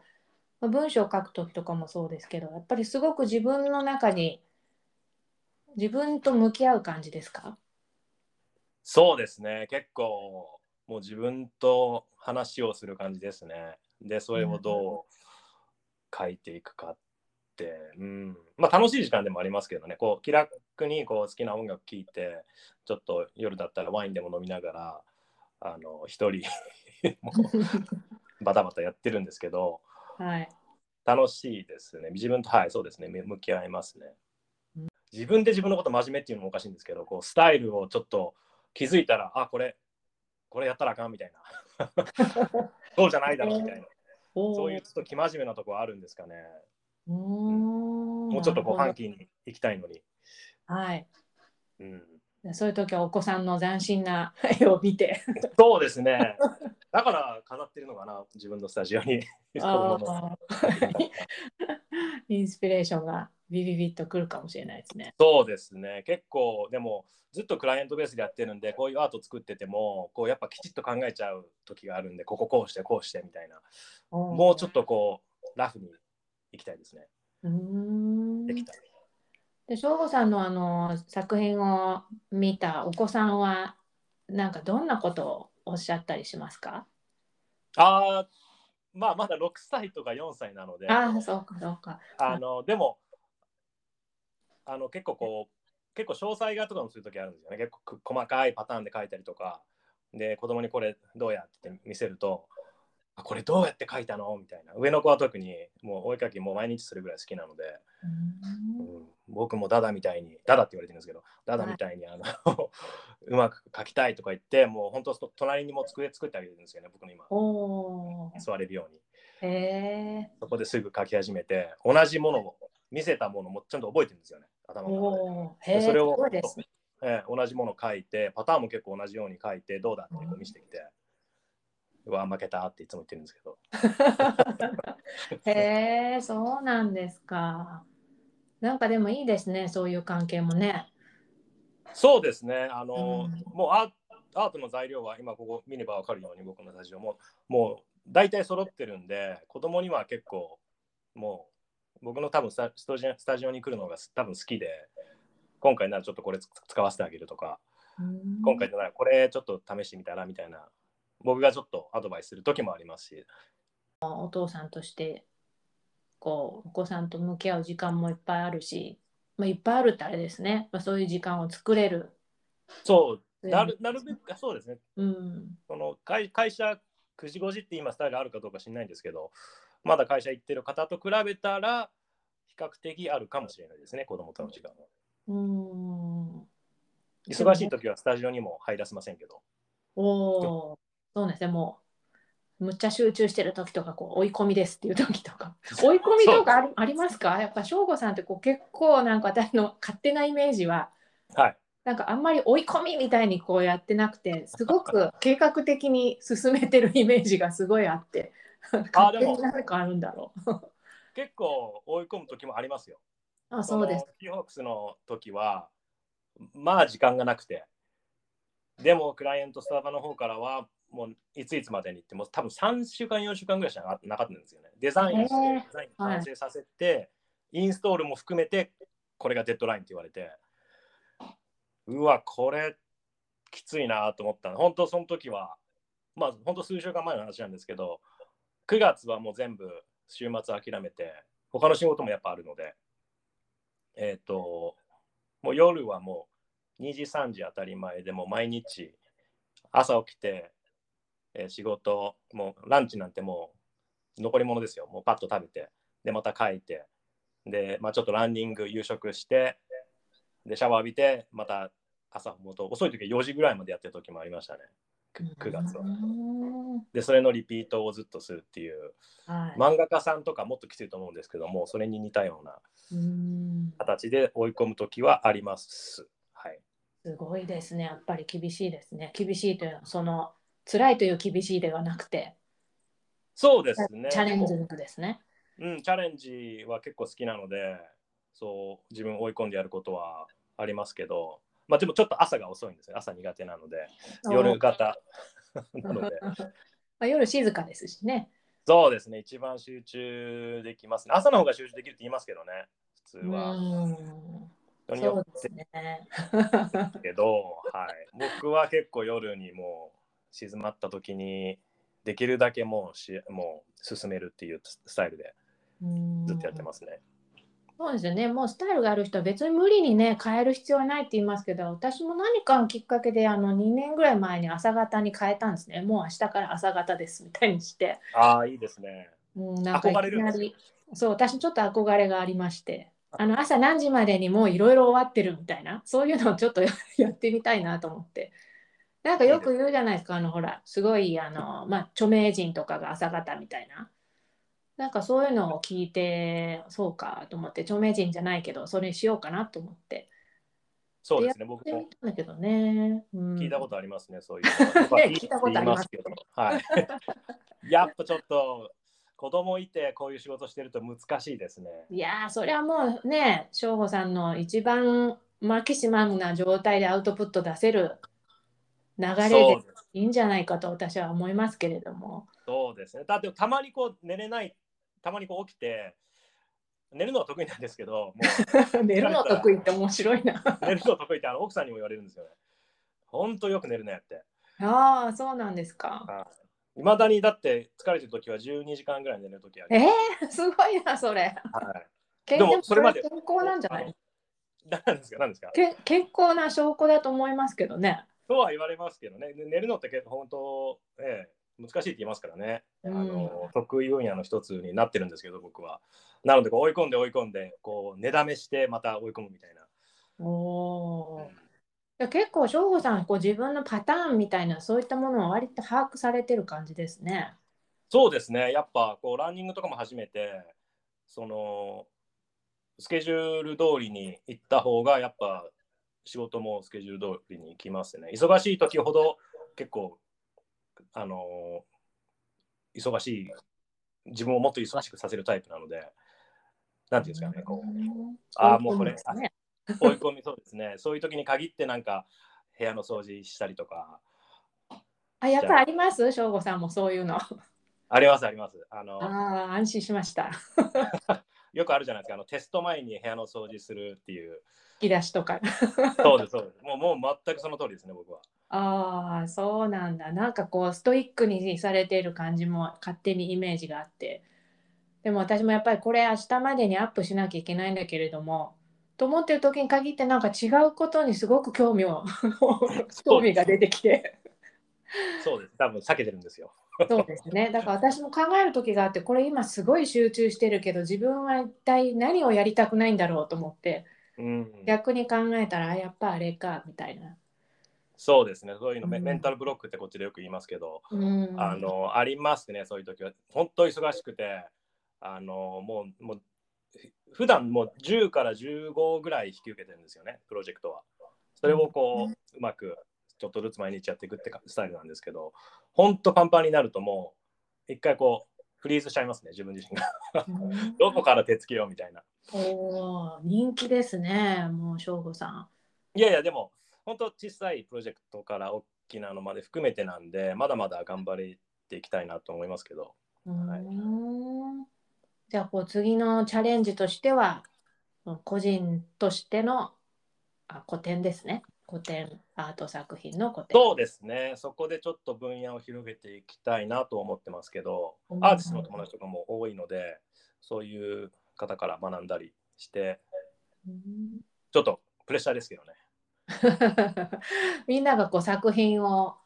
う文章を書く時とかもそうですけどやっぱりすごく自分の中に自分と向き合う感じですか？そうですね結構もう自分と話をする感じですね。で、それをどう書いていくかって、うん。まあ、楽しい時間でもありますけどね。こう気楽にこう好きな音楽聴いてちょっと夜だったらワインでも飲みながらあの一人 <laughs> バタバタやってるんですけど、はい、楽しいですね。自分とはいそうですね。向き合いますね。自分で自分のこと真面目っていうのもおかしいんですけどこうスタイルをちょっと気づいたらあこれこれやったらあかんみたいな。<laughs> そうじゃないだろうみたいな、そういうちょっと生真面目なところあるんですかね。うん、もうちょっとこうファンキーに行きたいのに。はい。うん、そういう時はお子さんの斬新な絵を見て。<laughs> そうですね。だから飾ってるのかな、自分のスタジオに。<laughs> <laughs> インスピレーションがビビビッとくるかもしれないですね。そうですね。結構、でも、ずっとクライアントベースでやってるんで、こういうアート作ってても、こうやっぱきちっと考えちゃう時があるんで、こここうして、こうしてみたいな。もうちょっとこう、ラフにいきたいですね。うんできた。で、省吾さんのあの作品を見たお子さんは、なんかどんなことをおっしゃったりしますか？ああ、まあまだ6歳とか4歳なので、ああ、そうかそうか。あのでもあの結構こう結構詳細画とかもするときあるんですよね。結構細かいパターンで描いたりとか、で子供にこれどうやって見せると、あこれどうやって描いたの？みたいな。上の子は特にもうお絵描きも毎日するぐらい好きなので、うん、僕もダダみたいに、ダダって言われてるんですけど、ダダみたいにあの <laughs> うまく描きたいとか言って、もう本当隣にも机作ってあげるんですよね、僕の今。座れるように。へそこですぐ描き始めて、同じものを見せたものもちゃんと覚えてるんですよね。頭の中で。それを、えー、同じもの書いて、パターンも結構同じように書いて、どうだって見せてきて、うわ、負けたっていつも言ってるんですけど。<laughs> へえ、そうなんですか。なんかでもいいですね、そういう関係もね。そうですね、あの、うん、もうアアートの材料は今ここ見れば分かるように僕のスタジオももう大体揃ってるんで子供には結構も僕の多分スタジオスタジオに来るのが多分好きで今回ならちょっとこれ使わせてあげるとか今回ならこれちょっと試してみたらみたいな僕がちょっとアドバイスする時もありますし。お父さんとしてこうお子さんと向き合う時間もいっぱいあるし、まあ、いっぱいあるってあれですね、まあ、そういう時間を作れる。そうなるなるべくそうですね、うん、その会会社9時5時って今スタイルあるかどうか知らないんですけどまだ会社行ってる方と比べたら、比較的あるかもしれないですね、子供との時間は。うん。忙しい時はスタジオにも入らせませんけど。おお、そうですね、もう、むっちゃ集中してる時とか、こう追い込みですっていう時とか、追い込みとかありありますか？やっぱ省吾さんってこう結構なんか私の勝手なイメージは、はい、なんかあんまり追い込みみたいにこうやってなくて、すごく計画的に進めてるイメージがすごいあって、あでも何かあるんだろう。結構追い込む時もありますよ。あそうです。キーホークスの時は、まあ時間がなくて。でも、クライアントスタバの方からは、もういついつまでにっても多分3週間4週間ぐらいしかなかったんですよね。デザインして、デザイン完成させて、はい、インストールも含めてこれがデッドラインって言われてうわこれきついなと思った本当その時はまあ本当数週間前の話なんですけど9月はもう全部週末諦めて、他の仕事もやっぱあるので、えっ、ー、と、もう夜はもう2時、3時当たり前でも毎日朝起きて、えー、仕事、もうランチなんてもう残り物ですよ。もうパッと食べて、で、また帰って、で、まあ、ちょっとランニング、夕食して、で、シャワー浴びて、また朝、もっと遅い時は4時ぐらいまでやってる時もありましたね。9月は。でそれのリピートをずっとするっていう、はい、漫画家さんとかもっときついと思うんですけどもそれに似たような形で追い込む時はあります。はい、すごいですね。やっぱり厳しいですね。厳しいというのはその辛いという厳しいではなくてそうですねチャレンジですね。うん、チャレンジは結構好きなのでそう自分を追い込んでやることはありますけどまあでもちょっと朝が遅いんですよ。朝苦手なので、夜型 <laughs> なので。まあ夜静かですしね。そうですね、一番集中できますね。朝の方が集中できるって言いますけどね、普通は。人によってね。けど、はい、僕は結構夜にもう静まった時にできるだけもうしもう進めるっていうスタイルでずっとやってますね。そうですよね。もうスタイルがある人は別に無理にね、変える必要はないって言いますけど、私も何かのきっかけで、あの、2年ぐらい前に朝方に変えたんですね。もう明日から朝方ですみたいにして。ああ、いいですね。うん、なんかいきなり、そう、私ちょっと憧れがありまして、あの、朝何時までにもういろいろ終わってるみたいな、そういうのをちょっとやってみたいなと思って。なんかよく言うじゃないですか、あの、ほら、すごい、あの、まあ、著名人とかが朝方みたいな。なんかそういうのを聞いて、そうかと思って、著名人じゃないけど、それにしようかなと思って。そうですね、僕も。だけどね、うん、聞いたことありますね、そういう。<laughs> 聞いたことありますけど。はい。<laughs> やっぱちょっと子供いてこういう仕事してると難しいですね。いやそれはもうね、省吾さんの一番マキシマムな状態でアウトプット出せる流れでいいんじゃないかと私は思いますけれども。そうですね。だってたまにこう寝れないたまにこう起きて、寝るのは得意なんですけど、もう <laughs> 寝るの得意って面白いな。<laughs> 寝るの得意ってあの奥さんにも言われるんですよね。本当よく寝るねって。ああ、そうなんですか。いまだにだって疲れてる時は12時間ぐらい寝る時ある。えー、すごいな、それ。はい。でもそれまで健康なんじゃない？何 <laughs> ですか何ですか？け健康な証拠だと思いますけどね。とは言われますけどね。寝るのって結構本当、ええ難しいって言いますからね、うん、あの得意分野の一つになってるんですけど僕は。なので追い込んで追い込んでこう寝だめしてまた追い込むみたいな。お、うん、結構省吾さんこう自分のパターンみたいなそういったものを割と把握されてる感じですね。そうですね。やっぱこうランニングとかも始めてそのスケジュール通りに行った方がやっぱ仕事もスケジュール通りに行きますね。忙しい時ほど結構あの忙しい自分をもっと忙しくさせるタイプなのでなんていうんですかねこうああもうこれ、ね、追い込みそうですね。<laughs> そういう時に限ってなんか部屋の掃除したりとか。あやっぱりあります？省吾さんもそういうの。ありますあります。あのあ安心しました。<laughs> よくあるじゃないですか。あのテスト前に部屋の掃除するっていう。引き出しとかそうですそうですもうもう全くその通りですね僕はああ、そうなんだ。なんかこう、ストイックにされている感じも勝手にイメージがあって。でも私もやっぱりこれ明日までにアップしなきゃいけないんだけれども、と思ってる時に限ってなんか違うことにすごく興味を <laughs> 興味が出てきて。そうです。多分避けてるんですよ。そうですね。だから私も考える時があって、これ今すごい集中してるけど、自分は一体何をやりたくないんだろうと思って、うん、逆に考えたら、やっぱあれかみたいな。そうですね、そういうの、うん、メンタルブロックってこっちでよく言いますけど、うん、あのありますね、そういう時は。本当忙しくて、あのもう、もう普段もう10から15ぐらい引き受けてるんですよね、プロジェクトは。それをこう、うまくちょっとずつ毎日やっていくってスタイルなんですけど、本当パンパンになるともう、一回こう、フリーズしちゃいますね、自分自身が。<laughs> どこから手つけようみたいな。お人気ですね、もう省吾さん。いやいや、でも、本当小さいプロジェクトから大きなのまで含めてなんでまだまだ頑張れていきたいなと思いますけど。はい、じゃあこう次のチャレンジとしては個人としてのあ古典ですね。古典アート作品の古典そうですね。そこでちょっと分野を広げていきたいなと思ってますけど、アーティストの友達とかも多いのでそういう方から学んだりして、ちょっとプレッシャーですけどね <laughs> みんながこう作品を、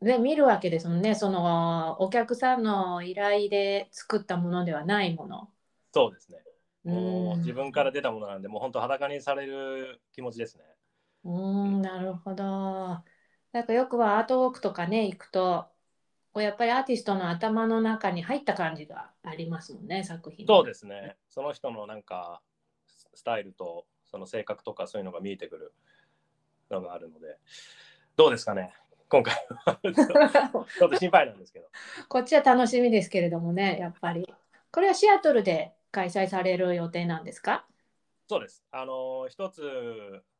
ね、見るわけですもんねそのお客さんの依頼で作ったものではないもの。そうですね。もう自分から出たものなんで、もう本当裸にされる気持ちですね。うんなるほど。なんかよくはアートウォークとかね行くとこうやっぱりアーティストの頭の中に入った感じがありますもんね作品。そうですね。その人のなんかスタイルとその性格とかそういうのが見えてくるのがあるので、どうですかね、今回は <laughs> ちょっと心配なんですけど。こっちは楽しみですけれどもね、やっぱり。これはシアトルで開催される予定なんですか？そうです。あの一つ、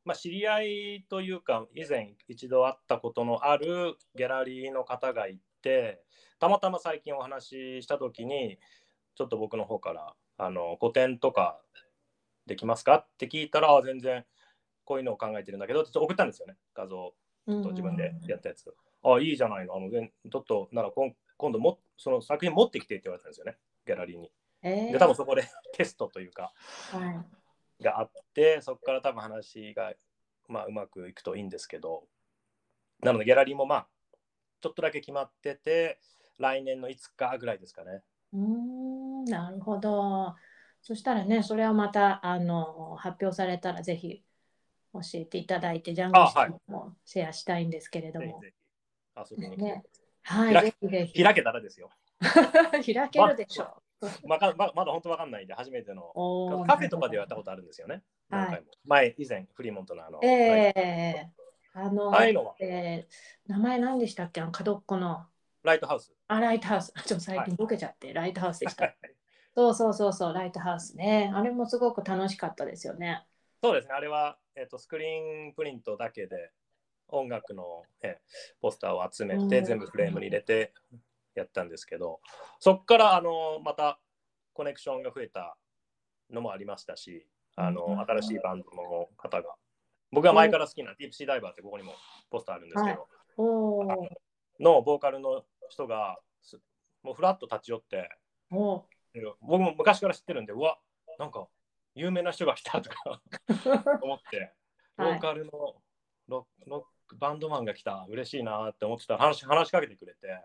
まあ、知り合いというか、以前一度会ったことのあるギャラリーの方がいて、たまたま最近お話ししたときに、ちょっと僕の方からあの個展とかできますかって聞いたら、全然こういうのを考えてるんだけどって送ったんですよね、画像。と自分でやったやつ。ああ、いいじゃないの。あのちょっとなら今今度もその作品持ってきてって言われたんですよね、ギャラリーに。えー、で、多分そこで <laughs> テストというか、はい、があって、そこから多分話が、まあ、うまくいくといいんですけど、なのでギャラリーもまあ、ちょっとだけ決まってて、来年の5日ぐらいですかね。うんなるほど。そしたらね、それはまたあの発表されたらぜひ教えていただいて、ジャングルシもシェアしたいんですけれども。ぜひぜひ遊びにね、はい、ぜひぜひ。開けたらですよ。<laughs> 開けるでしょう。ままままだ本当わかんないんで、初めてのカフェとかでやったことあるんですよね。はい、前、以前、フリーモントのあの。えー、あの、ああいうのは、えー、名前何でしたっけ？あの角っこの。ライトハウス。あ、ライトハウス。<laughs> ちょっと最近ボケちゃって、はい、ライトハウスでした。そうそうそうそう、ライトハウスね。あれもすごく楽しかったですよね。そうですね、あれは、えーと、スクリーンプリントだけで音楽の、えポスターを集めて、全部フレームに入れてやったんですけど、そこからあのまたコネクションが増えたのもありましたし、あの新しいバンドの方が、僕が前から好きなディープシーダイバーってここにもポスターあるんですけど、はい、のボーカルの人がもうフラッと立ち寄って、僕も昔から知ってるんで、うわ、なんか有名な人が来たとか <laughs> 思って、<laughs> ボーカルのロロックバンドマンが来た、嬉しいなって思ってたら話話しかけてくれて、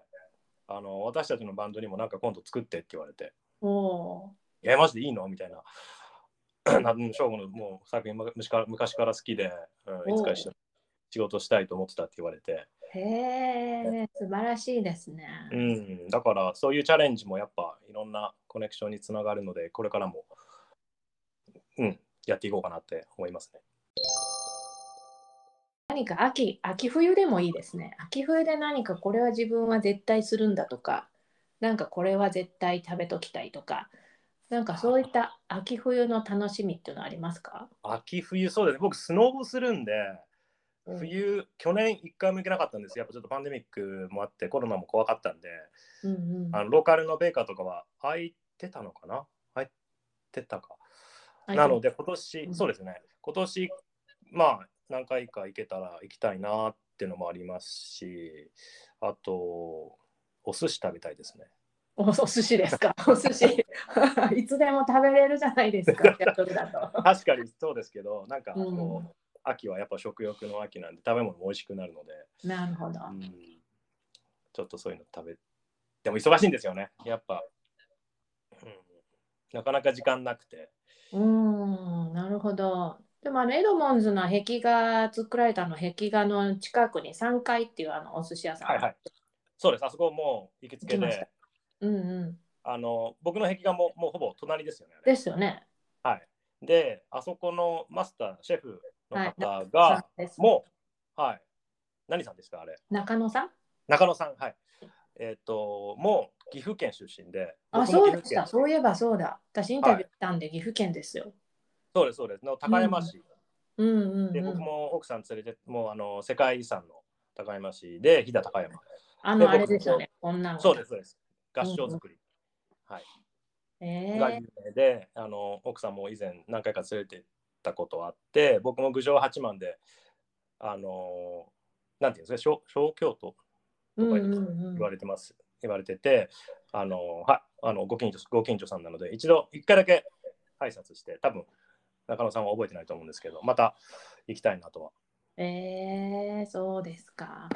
あの私たちのバンドにもなんか今度作ってって言われて、いや、マジでいいの？みたいな。翔吾のもう作品昔から昔から好きで、うん、いつか一緒に仕事したいと思ってたって言われて。へえ、素晴らしいですね。うん、だからそういうチャレンジもやっぱいろんなコネクションにつながるので、これからも、うん、やっていこうかなって思いますね。何か秋、秋冬でもいいですね。秋冬で何かこれは自分は絶対するんだとか、なんかこれは絶対食べときたいとか、なんかそういった秋冬の楽しみっていうのはありますか？秋冬、そうですね。僕、スノボするんで、冬、うん、去年1回も行けなかったんですやっぱちょっとパンデミックもあってコロナも怖かったんで、うんうん、あのローカルのベーカーとかは開いてたのかな？開いてたか。なので今年、うん、そうですね、今年、まあ何回か行けたら行きたいなっていうのもありますし、あと、お寿司食べたいですね。<laughs> お寿司ですか？<laughs> お寿司 <laughs> いつでも食べれるじゃないですか。確かにそうですけど、なんかこう、うん、秋はやっぱ食欲の秋なんで食べ物も美味しくなるので。なるほど、うん。ちょっとそういうの食べ。でも忙しいんですよね。やっぱ、うん、なかなか時間なくて。うん、なるほど。でもあのエドモンズの壁画作られたの壁画の近くに3階っていうあのお寿司屋さん、はいはい、そうですあそこも行きつけでうんうん、あの僕の壁画ももうほぼ隣ですよね。ですよね。はい。で、あそこのマスター、シェフの方が、はい、もう、はい。何さんですか、あれ？中野さん？中野さん、はい。えっ、ー、と、もう岐阜県出身で。あ、そうでした。そういえばそうだ。私インタビューしたんで、はい、岐阜県ですよ。そうです、そうです。の高山市。うんうんうんうん、で、僕も奥さん連れて、もうあの世界遺産の高山市で、飛騨高山。あの、あれですよね。女のそうです、そうです。合掌造り。うん、はい。えー、が有名であの奥さんも以前何回か連れてったことあって僕も郡上八幡であのなんていうんですか小京都とか言われてます、言われててあのはあのご近所ご近所さんなので一度一回だけ挨拶して多分中野さんは覚えてないと思うんですけどまた行きたいなとは。えー、そうですか。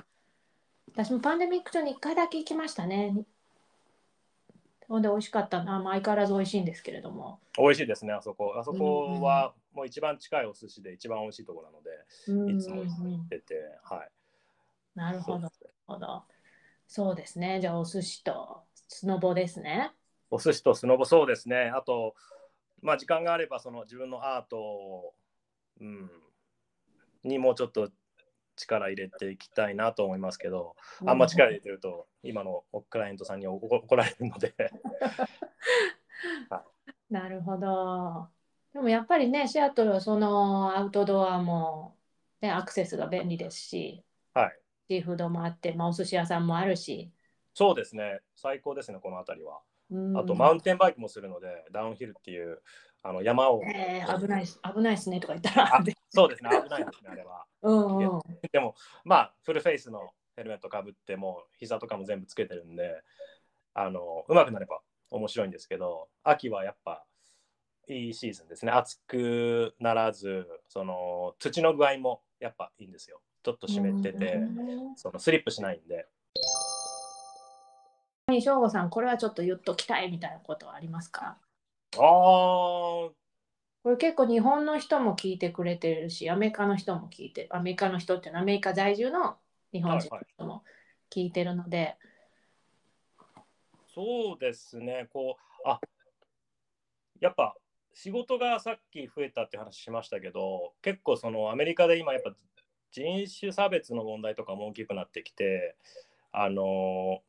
私もパンデミック中に1回だけ行きましたね。ほんで美味しかったな、まあ、相変わらず美味しいんですけれども。美味しいですね、あそこ。あそこはもう一番近いお寿司で一番美味しいところなので、いつも行ってて、はい。なるほど。ほどそうですね、じゃあお寿司とスノボですね。お寿司とスノボ、そうですね。あと、まあ、時間があれば、その自分のアート、うん、にもうちょっと力入れていきたいなと思いますけど、あんま力入れてると、今のクライアントさんに怒られるので <laughs> なるほど。でもやっぱりね、シアトルはそのアウトドアも、ね、アクセスが便利ですし、はい、シーフードもあって、まあ、お寿司屋さんもあるし。そうですね、最高ですね、この辺りは。あと、マウンテンバイクもするので、ダウンヒルっていうあの山を。えー、危ない危ないですねとか言ったら。そうですね、危ないですね、あれは。<laughs> うんうん、でも、まあ、フルフェイスのヘルメットかぶって、も膝とかも全部つけてるんで、あのうまくなれば面白いんですけど、秋はやっぱ、いいシーズンですね。暑くならず、その土の具合もやっぱいいんですよ。ちょっと湿ってて、そのスリップしないんで。翔吾さん、これはちょっと言っときたいみたいなことはありますか？ああ。これ結構日本の人も聞いてくれてるし、アメリカの人も聞いて、アメリカの人っていうのはアメリカ在住の日本人の人も聞いてるので。はいはいそうですね、こう、あやっぱ仕事がさっき増えたって話しましたけど、結構そのアメリカで今やっぱ人種差別の問題とかも大きくなってきて、あの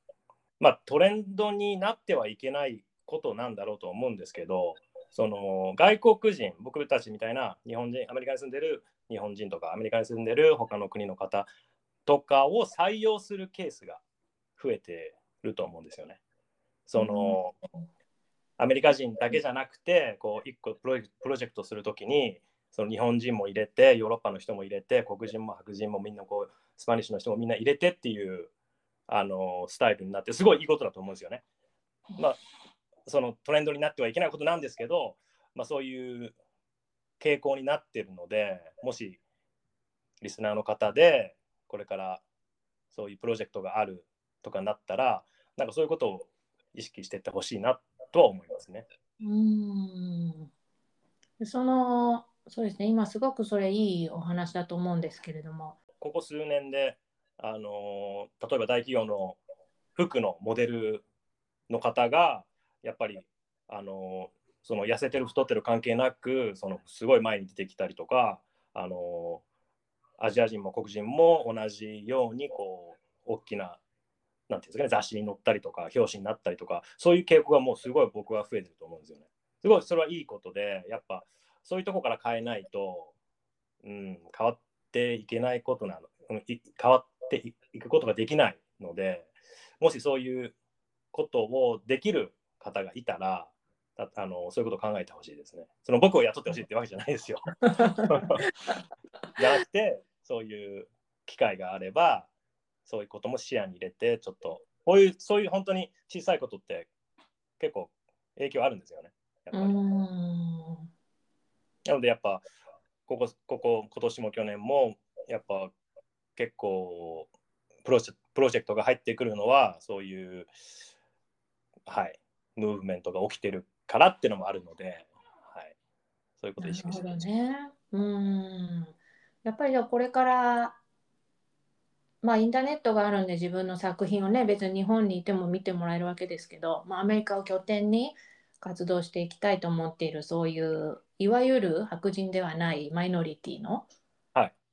まあ、トレンドになってはいけないことなんだろうと思うんですけど、その外国人、僕たちみたいな日本人、アメリカに住んでる日本人とか、アメリカに住んでる他の国の方とかを採用するケースが増えてると思うんですよね。その、アメリカ人だけじゃなくてこう1個プロジェクトするときにその日本人も入れてヨーロッパの人も入れて黒人も白人もみんなこうスパニッシュの人もみんな入れてっていうあのスタイルになってすごいいいことだと思うんですよね。まあそのトレンドになってはいけないことなんですけど、まあ、そういう傾向になってるのでもしリスナーの方でこれからそういうプロジェクトがあるとかなったらなんかそういうことを意識していってほしいなとは思いますね。うんそのそうですね今すごくそれいいお話だと思うんですけれども。ここ数年であの例えば大企業の服のモデルの方がやっぱりあのその痩せてる太ってる関係なくそのすごい前に出てきたりとかあのアジア人も黒人も同じようにこう大きななんていうんですかね、雑誌に載ったりとか、表紙になったりとか、そういう傾向がもうすごい僕は増えてると思うんですよね。すごいそれはいいことで、やっぱそういうとこから変えないと、うん、変わっていけないことなの、変わっていくことができないので、もしそういうことをできる方がいたら、あのそういうことを考えてほしいですね。その僕を雇ってほしいってわけじゃないですよ。じゃなくて、そういう機会があれば、そういうことも視野に入れて、ちょっと、こういう、そういう本当に小さいことって結構影響あるんですよね。やっぱり。なので、やっぱ、ここ、ここ、今年も去年も、やっぱ結構プロジェ、プロジェクトが入ってくるのは、そういう、はい、ムーブメントが起きてるからっていうのもあるので、はい、そういうことを意識してます。ね。うんやっぱりこれからまあ、インターネットがあるんで自分の作品をね別に日本にいても見てもらえるわけですけど、まあ、アメリカを拠点に活動していきたいと思っているそういういわゆる白人ではないマイノリティの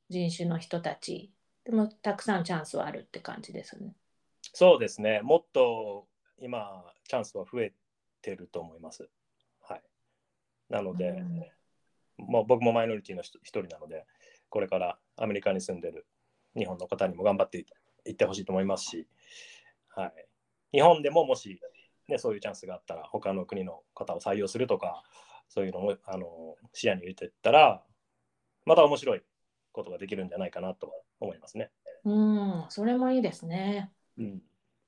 人種の人たち、でもたくさんチャンスはあるって感じですね。そうですねもっと今チャンスは増えてると思います。はい、なので、うん、まあ、僕もマイノリティの一人なのでこれからアメリカに住んでる日本の方にも頑張っていってほしいと思いますし、はい、日本でももし、ね、そういうチャンスがあったら他の国の方を採用するとかそういうのもあの視野に入れていったらまた面白いことができるんじゃないかなと思いますね。うんそれもいいですね。うん、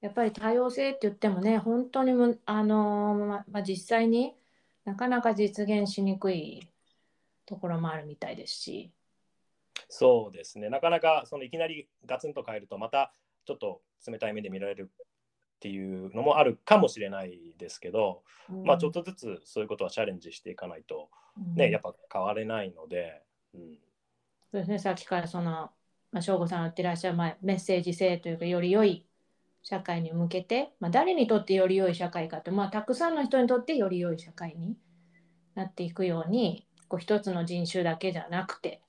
やっぱり多様性って言ってもね本当にむあのままあ、実際になかなか実現しにくいところもあるみたいですし。そうですね、なかなかそのいきなりガツンと変えると、またちょっと冷たい目で見られるっていうのもあるかもしれないですけど、うん、まあちょっとずつそういうことはチャレンジしていかないとね、うん、やっぱ変われないので。うん、そうですね、さっきからその、まあ、省吾さんが言ってらっしゃる、まあ、メッセージ性というか、より良い社会に向けて、まあ、誰にとってより良い社会かと、まあ、たくさんの人にとってより良い社会になっていくように、こう一つの人種だけじゃなくて、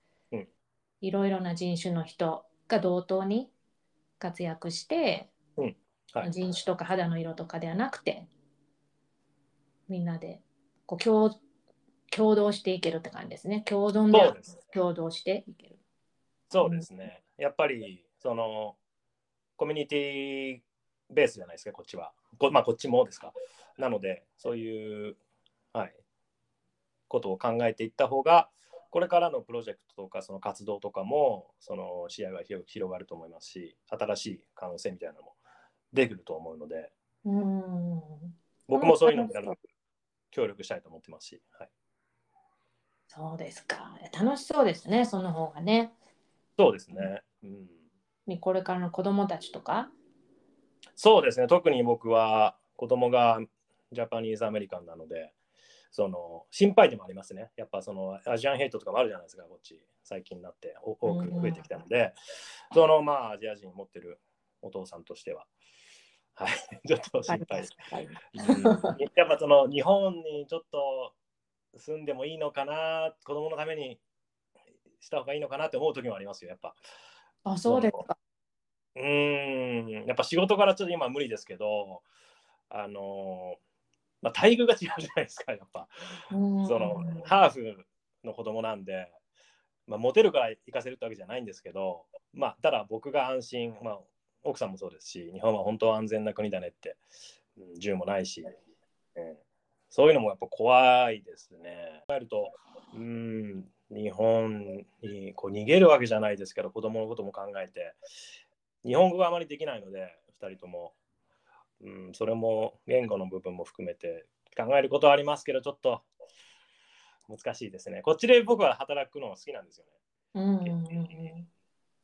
いろいろな人種の人が同等に活躍して、うん。はい、人種とか肌の色とかではなくてみんなでこう共共同していけるって感じですね。共同で共同していける。そうですね、うん、やっぱりそのコミュニティベースじゃないですかこっちはこ,、まあ、こっちもですかなのでそういう、はい、ことを考えていった方がこれからのプロジェクトとかその活動とかもその視野が広がると思いますし新しい可能性みたいなのもできると思うのでうん僕もそういうのに協力したいと思ってますし、はい、そうですか。楽しそうですね、その方がね。そうですね。うん、これからの子供たちとか？そうですね。特に僕は子供がジャパニーズアメリカンなので、その心配でもありますね。やっぱそのアジアンヘイトとかもあるじゃないですか、こっち最近になって多く増えてきたので、うん、そのまあアジア人持ってるお父さんとしては、はい、<laughs> ちょっと心配です。うん、やっぱその日本にちょっと住んでもいいのかな、子供のためにした方がいいのかなって思う時もありますよ、やっぱ。あ、そうですか。うん、やっぱ仕事からちょっと今無理ですけど、あのまあ、待遇が違うじゃないですか、やっぱ。そのハーフの子供なんで、まあ、モテるから行かせるってわけじゃないんですけど、まあ、ただ僕が安心、まあ、奥さんもそうですし、日本は本当は安全な国だねって、うん、銃もないし、うん、そういうのもやっぱ怖いですね。考えると、うん、日本にこう逃げるわけじゃないですけど、子供のことも考えて、日本語があまりできないので、2人とも。うん、それも言語の部分も含めて考えることはありますけど、ちょっと難しいですね。こっちで僕は働くの好きなんですよね。うんうんうん、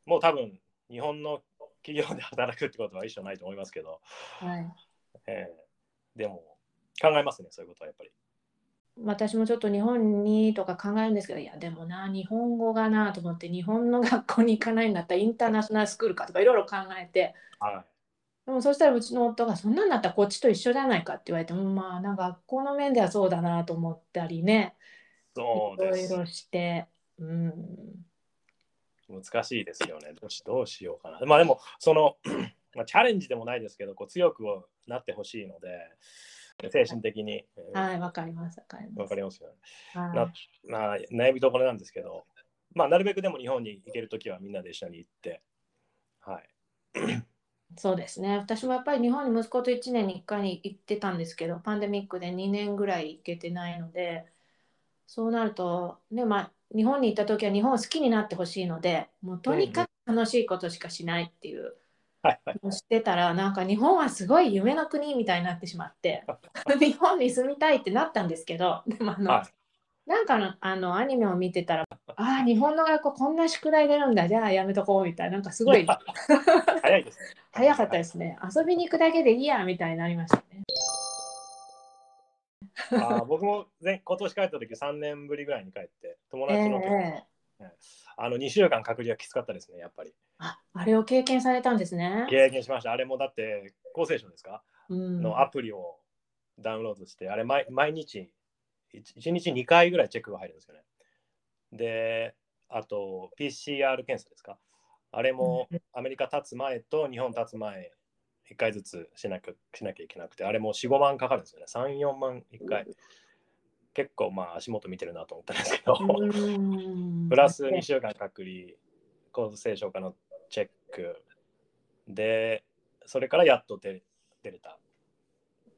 もう多分日本の企業で働くってことは一緒ないと思いますけど、はいえー、でも考えますね、そういうことはやっぱり。私もちょっと日本にとか考えるんですけど、いや、でもな、日本語がなと思って、日本の学校に行かないんだったらインターナショナルスクールかとかいろいろ考えて、はい、でもそしたらうちの夫がそんなんだったらこっちと一緒じゃないかって言われてもまあなんか学校の面ではそうだなと思ったりね。そういろいろしてうん。難しいですよね。どうしどうしようかな。まあでもその <clears throat> まあ、チャレンジでもないですけどこう強くなってほしいので精神的に。はいわ、かりますわかります。わかりますよね、はい、なまあ、悩みどころなんですけど。まあなるべくでも日本に行けるときはみんなで一緒に行って。はい。そうですね。私もやっぱり日本に息子と1年に1回に行ってたんですけどパンデミックで2年ぐらい行けてないのでそうなると、ねまあ、日本に行った時は日本を好きになってほしいのでもうとにかく楽しいことしかしないっていう。はいはい、してたらなんか日本はすごい夢の国みたいになってしまって <laughs> 日本に住みたいってなったんですけどでもあの、はい、なんかのあのアニメを見てたらああ日本の学校こんな宿題出るんだじゃあやめとこうみたいななんかすごい早いですね早かったですね。遊びに行くだけでいいやみたいになりましたね。あ僕も前今年帰った時3年ぶりぐらいに帰って友達の、えー、あの2週間隔離はきつかったですねやっぱり。ああれを経験されたんですね。経験しました。あれもだって厚生省ですか、うん、のアプリをダウンロードしてあれ毎毎日 1, 日2回ぐらいチェックが入るんですよね。であと PCR 検査ですか？あれもアメリカ立つ前と日本立つ前1回ずつしなきゃしなきゃいけなくて、あれも4、5万かかるんですよね。3、4万1回。結構まあ足元見てるなと思ったんですけど、<laughs> プラス2週間隔離、厚生省からのチェックで、それからやっと出出れた。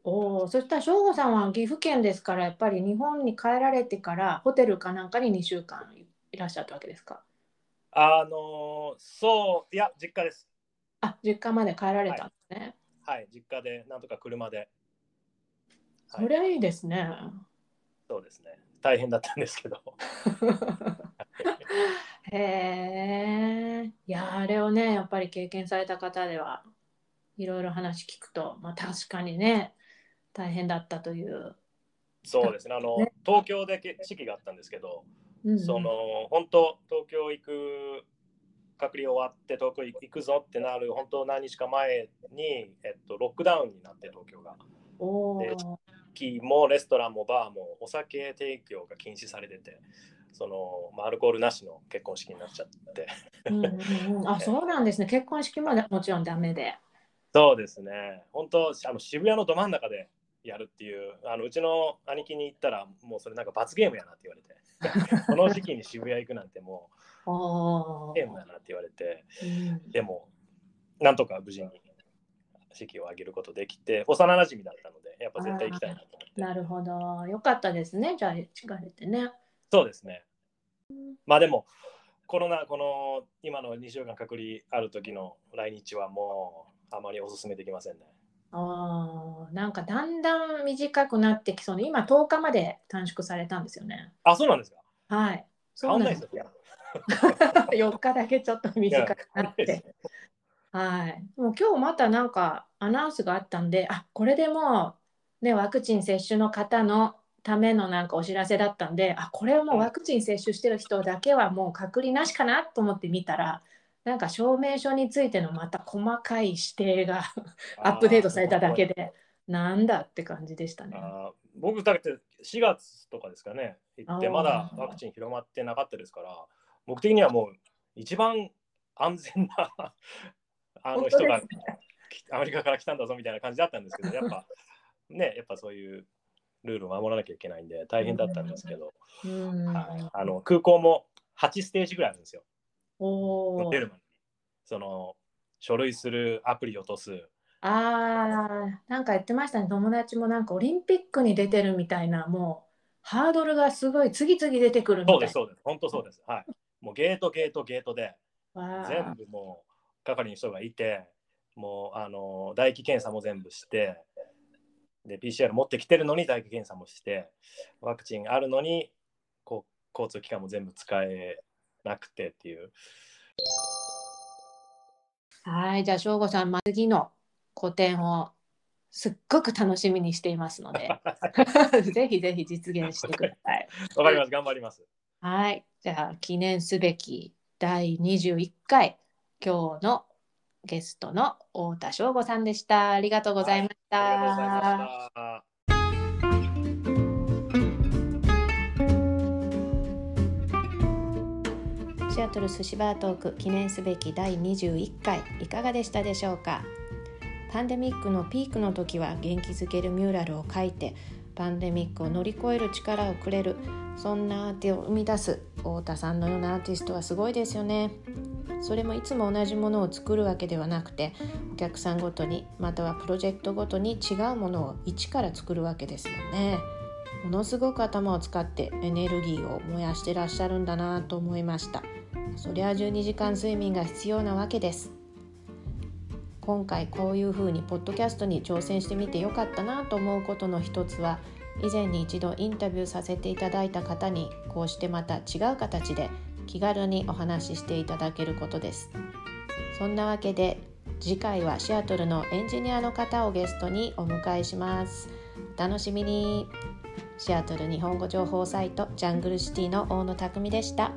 おお、そしたら省吾さんは岐阜県ですから、やっぱり日本に帰られてからホテルかなんかに2週間いらっしゃったわけですか？あのそう、いや、実家です。あ、実家まで帰られたんですね。はい、はい、実家で、なんとか車で。そりゃいいですね。そうですね。大変だったんですけど。<laughs> へえ。いや、あれをね、やっぱり経験された方では、いろいろ話聞くと、まあ、確かにね、大変だったという。そうですね。あの、ね、東京で式があったんですけど、うんうん、その本当東京行く隔離終わって東京行くぞってなる本当何日か前に、えっと、ロックダウンになって東京が。で駅もレストランもバーもお酒提供が禁止されててその、まあ、アルコールなしの結婚式になっちゃってうんうん、あそうなんですね結婚式ももちろんダメでそうですね本当あの渋谷のど真ん中でやるっていうあのうちの兄貴に言ったらもうそれなんか罰ゲームやなって言われてこの時期に渋谷行くなんてもうゲームやなって言われて、うん、でもなんとか無事に式を挙げることできて幼なじみだったのでやっぱ絶対行きたいなと思ってなるほどよかったですねじゃあ近れてねそうですねまあでもコロナこの今の2週間隔離ある時の来日はもうあまりお勧めできませんねああ、なんかだんだん短くなってきそうで、今10日まで短縮されたんですよね。あ、そうなんですか。はい。そうなんですよ。4 <laughs> 日だけちょっと短くなって。はい。もう今日またなんかアナウンスがあったんで、あこれでもう、ね、ワクチン接種の方のためのなんかお知らせだったんで、あこれはもうワクチン接種してる人だけはもう隔離なしかなと思って見たら、なんか証明書についてのまた細かい指定がアップデートされただけで、なんだって感じでしたね。僕だって4月とかですかね、行ってまだワクチン広まってなかったですから、僕的にはもう一番安全なあの人が、ね、アメリカから来たんだぞみたいな感じだったんですけど、<laughs> やっぱね、やっぱそういうルールを守らなきゃいけないんで大変だったんですけど、はい、あの空港も8ステージぐらいあるんですよ。お出るのに。その書類するアプリ落とす。ああ、なんか言ってましたね。友達もなんかオリンピックに出てるみたいな、もうハードルがすごい次々出てくるみたいそうです、そうです。本当そうです。はい。もうゲート、ゲート、ゲートで、全部もう係の人がいて、もうあの唾液検査も全部して、で PCR 持ってきてるのに唾液検査もして、ワクチンあるのにこう交通機関も全部使えなくてっていう。はい、じゃあ省吾さん、次の個展をすっごく楽しみにしていますので、<laughs> ぜひぜひ実現してください。わかります、頑張ります。はい、じゃあ記念すべき第21回、今日のゲストの太田省吾さんでした。ありがとうございました。はい、ありがとうございました。シアトル寿司バートーク記念すべき第21回いかがでしたでしょうか？パンデミックのピークの時は元気づけるミューラルを描いてパンデミックを乗り越える力をくれるそんなアーティを生み出す太田さんのようなアーティストはすごいですよね。それもいつも同じものを作るわけではなくてお客さんごとにまたはプロジェクトごとに違うものを一から作るわけですもんね。ものすごく頭を使ってエネルギーを燃やしてらっしゃるんだなと思いました。そりゃ12時間睡眠が必要なわけです。今回こういうふうにポッドキャストに挑戦してみてよかったなと思うことの一つは以前に一度インタビューさせていただいた方にこうしてまた違う形で気軽にお話ししていただけることです。そんなわけで次回はシアトルのエンジニアの方をゲストにお迎えします。お楽しみに。シアトル日本語情報サイトジャングルシティの大野匠でした。